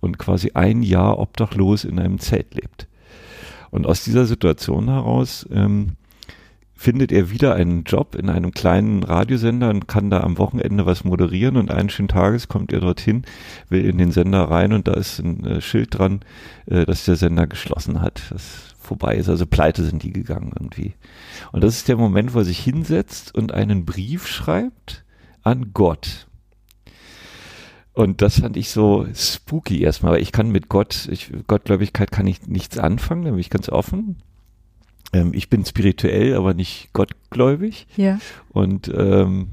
und quasi ein Jahr obdachlos in einem Zelt lebt. Und aus dieser Situation heraus ähm, findet er wieder einen Job in einem kleinen Radiosender und kann da am Wochenende was moderieren und eines schönen Tages kommt er dorthin, will in den Sender rein und da ist ein äh, Schild dran, äh, dass der Sender geschlossen hat, das vorbei ist, also pleite sind die gegangen irgendwie. Und das ist der Moment, wo er sich hinsetzt und einen Brief schreibt an Gott. Und das fand ich so spooky erstmal, weil ich kann mit Gott, ich, Gottgläubigkeit kann ich nichts anfangen, da bin ich ganz offen. Ähm, ich bin spirituell, aber nicht gottgläubig. Ja. Und ähm,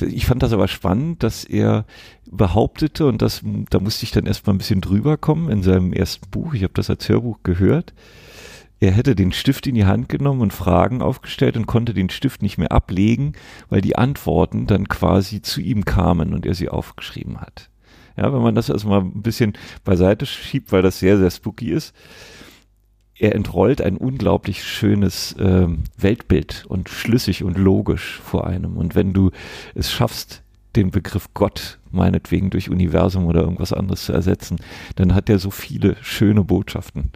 ich fand das aber spannend, dass er behauptete, und das, da musste ich dann erstmal ein bisschen drüber kommen in seinem ersten Buch, ich habe das als Hörbuch gehört, er hätte den Stift in die Hand genommen und Fragen aufgestellt und konnte den Stift nicht mehr ablegen, weil die Antworten dann quasi zu ihm kamen und er sie aufgeschrieben hat. Ja, wenn man das erstmal ein bisschen beiseite schiebt, weil das sehr, sehr spooky ist. Er entrollt ein unglaublich schönes äh, Weltbild und schlüssig und logisch vor einem. Und wenn du es schaffst, den Begriff Gott meinetwegen durch Universum oder irgendwas anderes zu ersetzen, dann hat er so viele schöne Botschaften,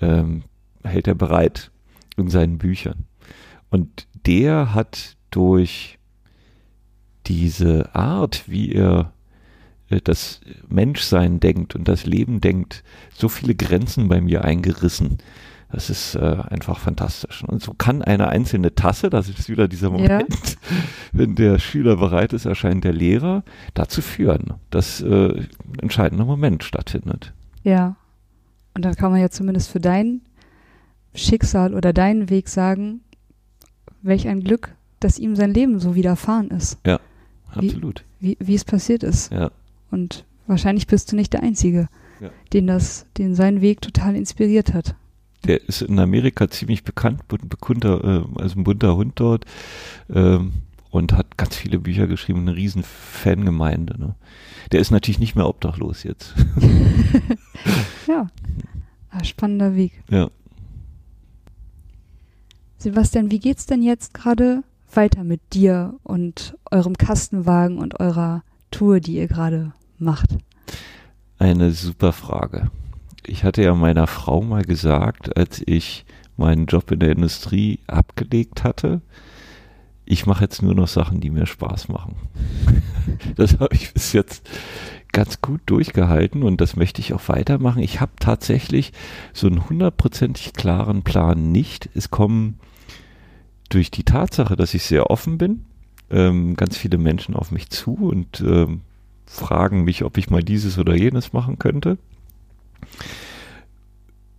ähm, hält er bereit in seinen Büchern. Und der hat durch diese Art, wie er das Menschsein denkt und das Leben denkt, so viele Grenzen bei mir eingerissen. Das ist äh, einfach fantastisch. Und so kann eine einzelne Tasse, das ist wieder dieser Moment, ja. wenn der Schüler bereit ist, erscheint der Lehrer, dazu führen, dass äh, ein entscheidender Moment stattfindet. Ja. Und dann kann man ja zumindest für dein Schicksal oder deinen Weg sagen, welch ein Glück, dass ihm sein Leben so widerfahren ist. Ja, absolut. Wie, wie, wie es passiert ist. Ja. Und wahrscheinlich bist du nicht der Einzige, ja. den das, den sein Weg total inspiriert hat der ist in Amerika ziemlich bekannt, bekannter, äh, also ein bunter Hund dort ähm, und hat ganz viele Bücher geschrieben, eine riesen Fangemeinde. Ne? Der ist natürlich nicht mehr obdachlos jetzt. ja, ah, spannender Weg. Ja. Sebastian, wie geht's denn jetzt gerade weiter mit dir und eurem Kastenwagen und eurer Tour, die ihr gerade macht? Eine super Frage ich hatte ja meiner Frau mal gesagt, als ich meinen Job in der Industrie abgelegt hatte, ich mache jetzt nur noch Sachen, die mir Spaß machen. das habe ich bis jetzt ganz gut durchgehalten und das möchte ich auch weitermachen. Ich habe tatsächlich so einen hundertprozentig klaren Plan nicht. Es kommen durch die Tatsache, dass ich sehr offen bin, ähm, ganz viele Menschen auf mich zu und ähm, fragen mich, ob ich mal dieses oder jenes machen könnte.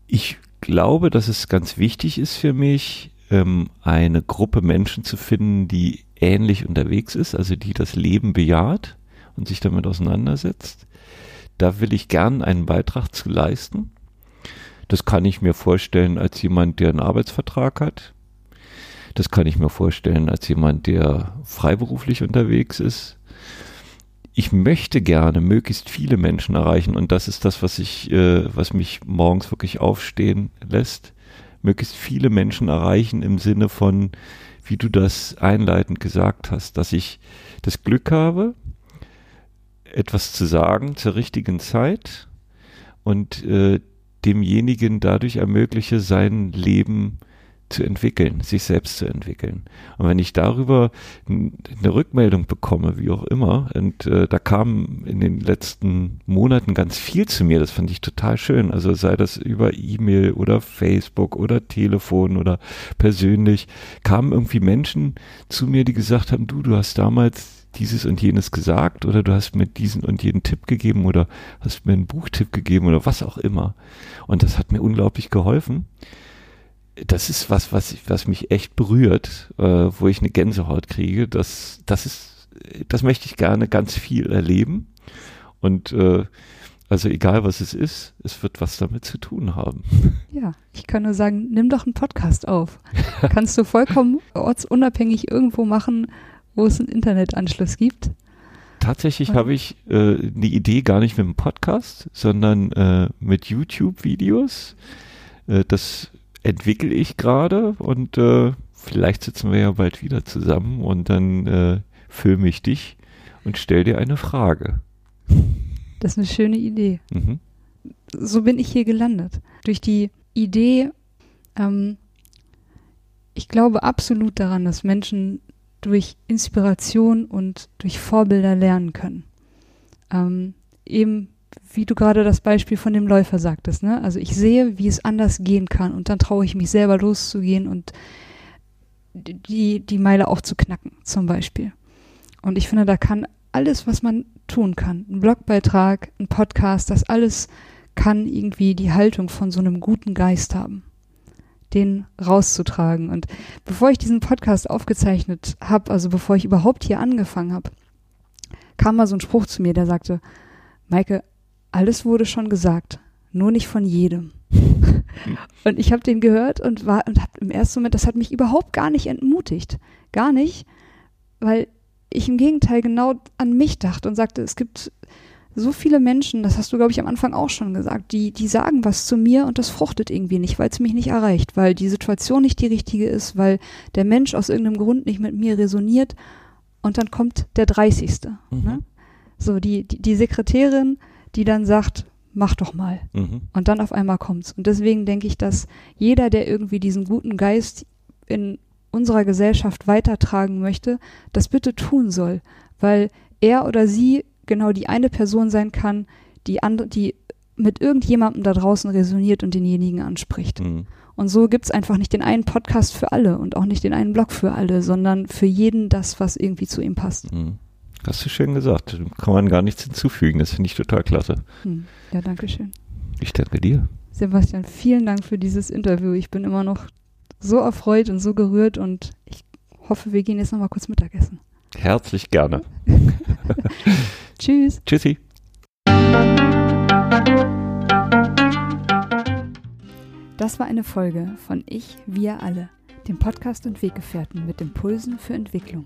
Ich glaube, dass es ganz wichtig ist für mich, ähm, eine Gruppe Menschen zu finden, die ähnlich unterwegs ist, also die das Leben bejaht und sich damit auseinandersetzt. Da will ich gern einen Beitrag zu leisten. Das kann ich mir vorstellen als jemand, der einen Arbeitsvertrag hat. Das kann ich mir vorstellen als jemand, der freiberuflich unterwegs ist ich möchte gerne möglichst viele Menschen erreichen und das ist das, was ich, äh, was mich morgens wirklich aufstehen lässt. Möglichst viele Menschen erreichen im Sinne von, wie du das einleitend gesagt hast, dass ich das Glück habe, etwas zu sagen zur richtigen Zeit und äh, demjenigen dadurch ermögliche, sein Leben zu entwickeln, sich selbst zu entwickeln. Und wenn ich darüber eine Rückmeldung bekomme, wie auch immer, und äh, da kam in den letzten Monaten ganz viel zu mir, das fand ich total schön. Also sei das über E-Mail oder Facebook oder Telefon oder persönlich, kamen irgendwie Menschen zu mir, die gesagt haben, du, du hast damals dieses und jenes gesagt oder du hast mir diesen und jenen Tipp gegeben oder hast mir einen Buchtipp gegeben oder was auch immer. Und das hat mir unglaublich geholfen das ist was, was, ich, was mich echt berührt, äh, wo ich eine Gänsehaut kriege. Das, das ist, das möchte ich gerne ganz viel erleben. Und äh, also egal was es ist, es wird was damit zu tun haben. Ja, ich kann nur sagen, nimm doch einen Podcast auf. Kannst du vollkommen ortsunabhängig irgendwo machen, wo es einen Internetanschluss gibt. Tatsächlich habe ich äh, eine Idee gar nicht mit einem Podcast, sondern äh, mit YouTube-Videos. Äh, das entwickle ich gerade und äh, vielleicht sitzen wir ja bald wieder zusammen und dann äh, filme ich dich und stell dir eine Frage. Das ist eine schöne Idee. Mhm. So bin ich hier gelandet. Durch die Idee, ähm, ich glaube absolut daran, dass Menschen durch Inspiration und durch Vorbilder lernen können. Ähm, eben wie du gerade das Beispiel von dem Läufer sagtest, ne? Also ich sehe, wie es anders gehen kann und dann traue ich mich selber loszugehen und die, die Meile auch zu knacken, zum Beispiel. Und ich finde, da kann alles, was man tun kann, ein Blogbeitrag, ein Podcast, das alles kann irgendwie die Haltung von so einem guten Geist haben, den rauszutragen. Und bevor ich diesen Podcast aufgezeichnet habe, also bevor ich überhaupt hier angefangen habe, kam mal so ein Spruch zu mir, der sagte, Maike, alles wurde schon gesagt, nur nicht von jedem. und ich habe den gehört und war und habe im ersten Moment, das hat mich überhaupt gar nicht entmutigt, gar nicht, weil ich im Gegenteil genau an mich dachte und sagte, es gibt so viele Menschen, das hast du glaube ich am Anfang auch schon gesagt, die die sagen was zu mir und das fruchtet irgendwie nicht, weil es mich nicht erreicht, weil die Situation nicht die richtige ist, weil der Mensch aus irgendeinem Grund nicht mit mir resoniert und dann kommt der 30. Mhm. Ne? So die, die die Sekretärin die dann sagt, mach doch mal. Mhm. Und dann auf einmal kommt's. Und deswegen denke ich, dass jeder, der irgendwie diesen guten Geist in unserer Gesellschaft weitertragen möchte, das bitte tun soll, weil er oder sie genau die eine Person sein kann, die andere, die mit irgendjemandem da draußen resoniert und denjenigen anspricht. Mhm. Und so gibt es einfach nicht den einen Podcast für alle und auch nicht den einen Blog für alle, sondern für jeden das, was irgendwie zu ihm passt. Hm. Hast du schön gesagt. Kann man gar nichts hinzufügen. Das finde ich total klasse. Hm. Ja, danke schön. Ich danke dir. Sebastian, vielen Dank für dieses Interview. Ich bin immer noch so erfreut und so gerührt und ich hoffe, wir gehen jetzt nochmal kurz Mittagessen. Herzlich gerne. Tschüss. Tschüssi. Das war eine Folge von Ich, wir alle, dem Podcast und Weggefährten mit Impulsen für Entwicklung.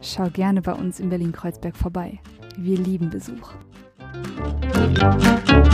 Schau gerne bei uns in Berlin-Kreuzberg vorbei. Wir lieben Besuch. Musik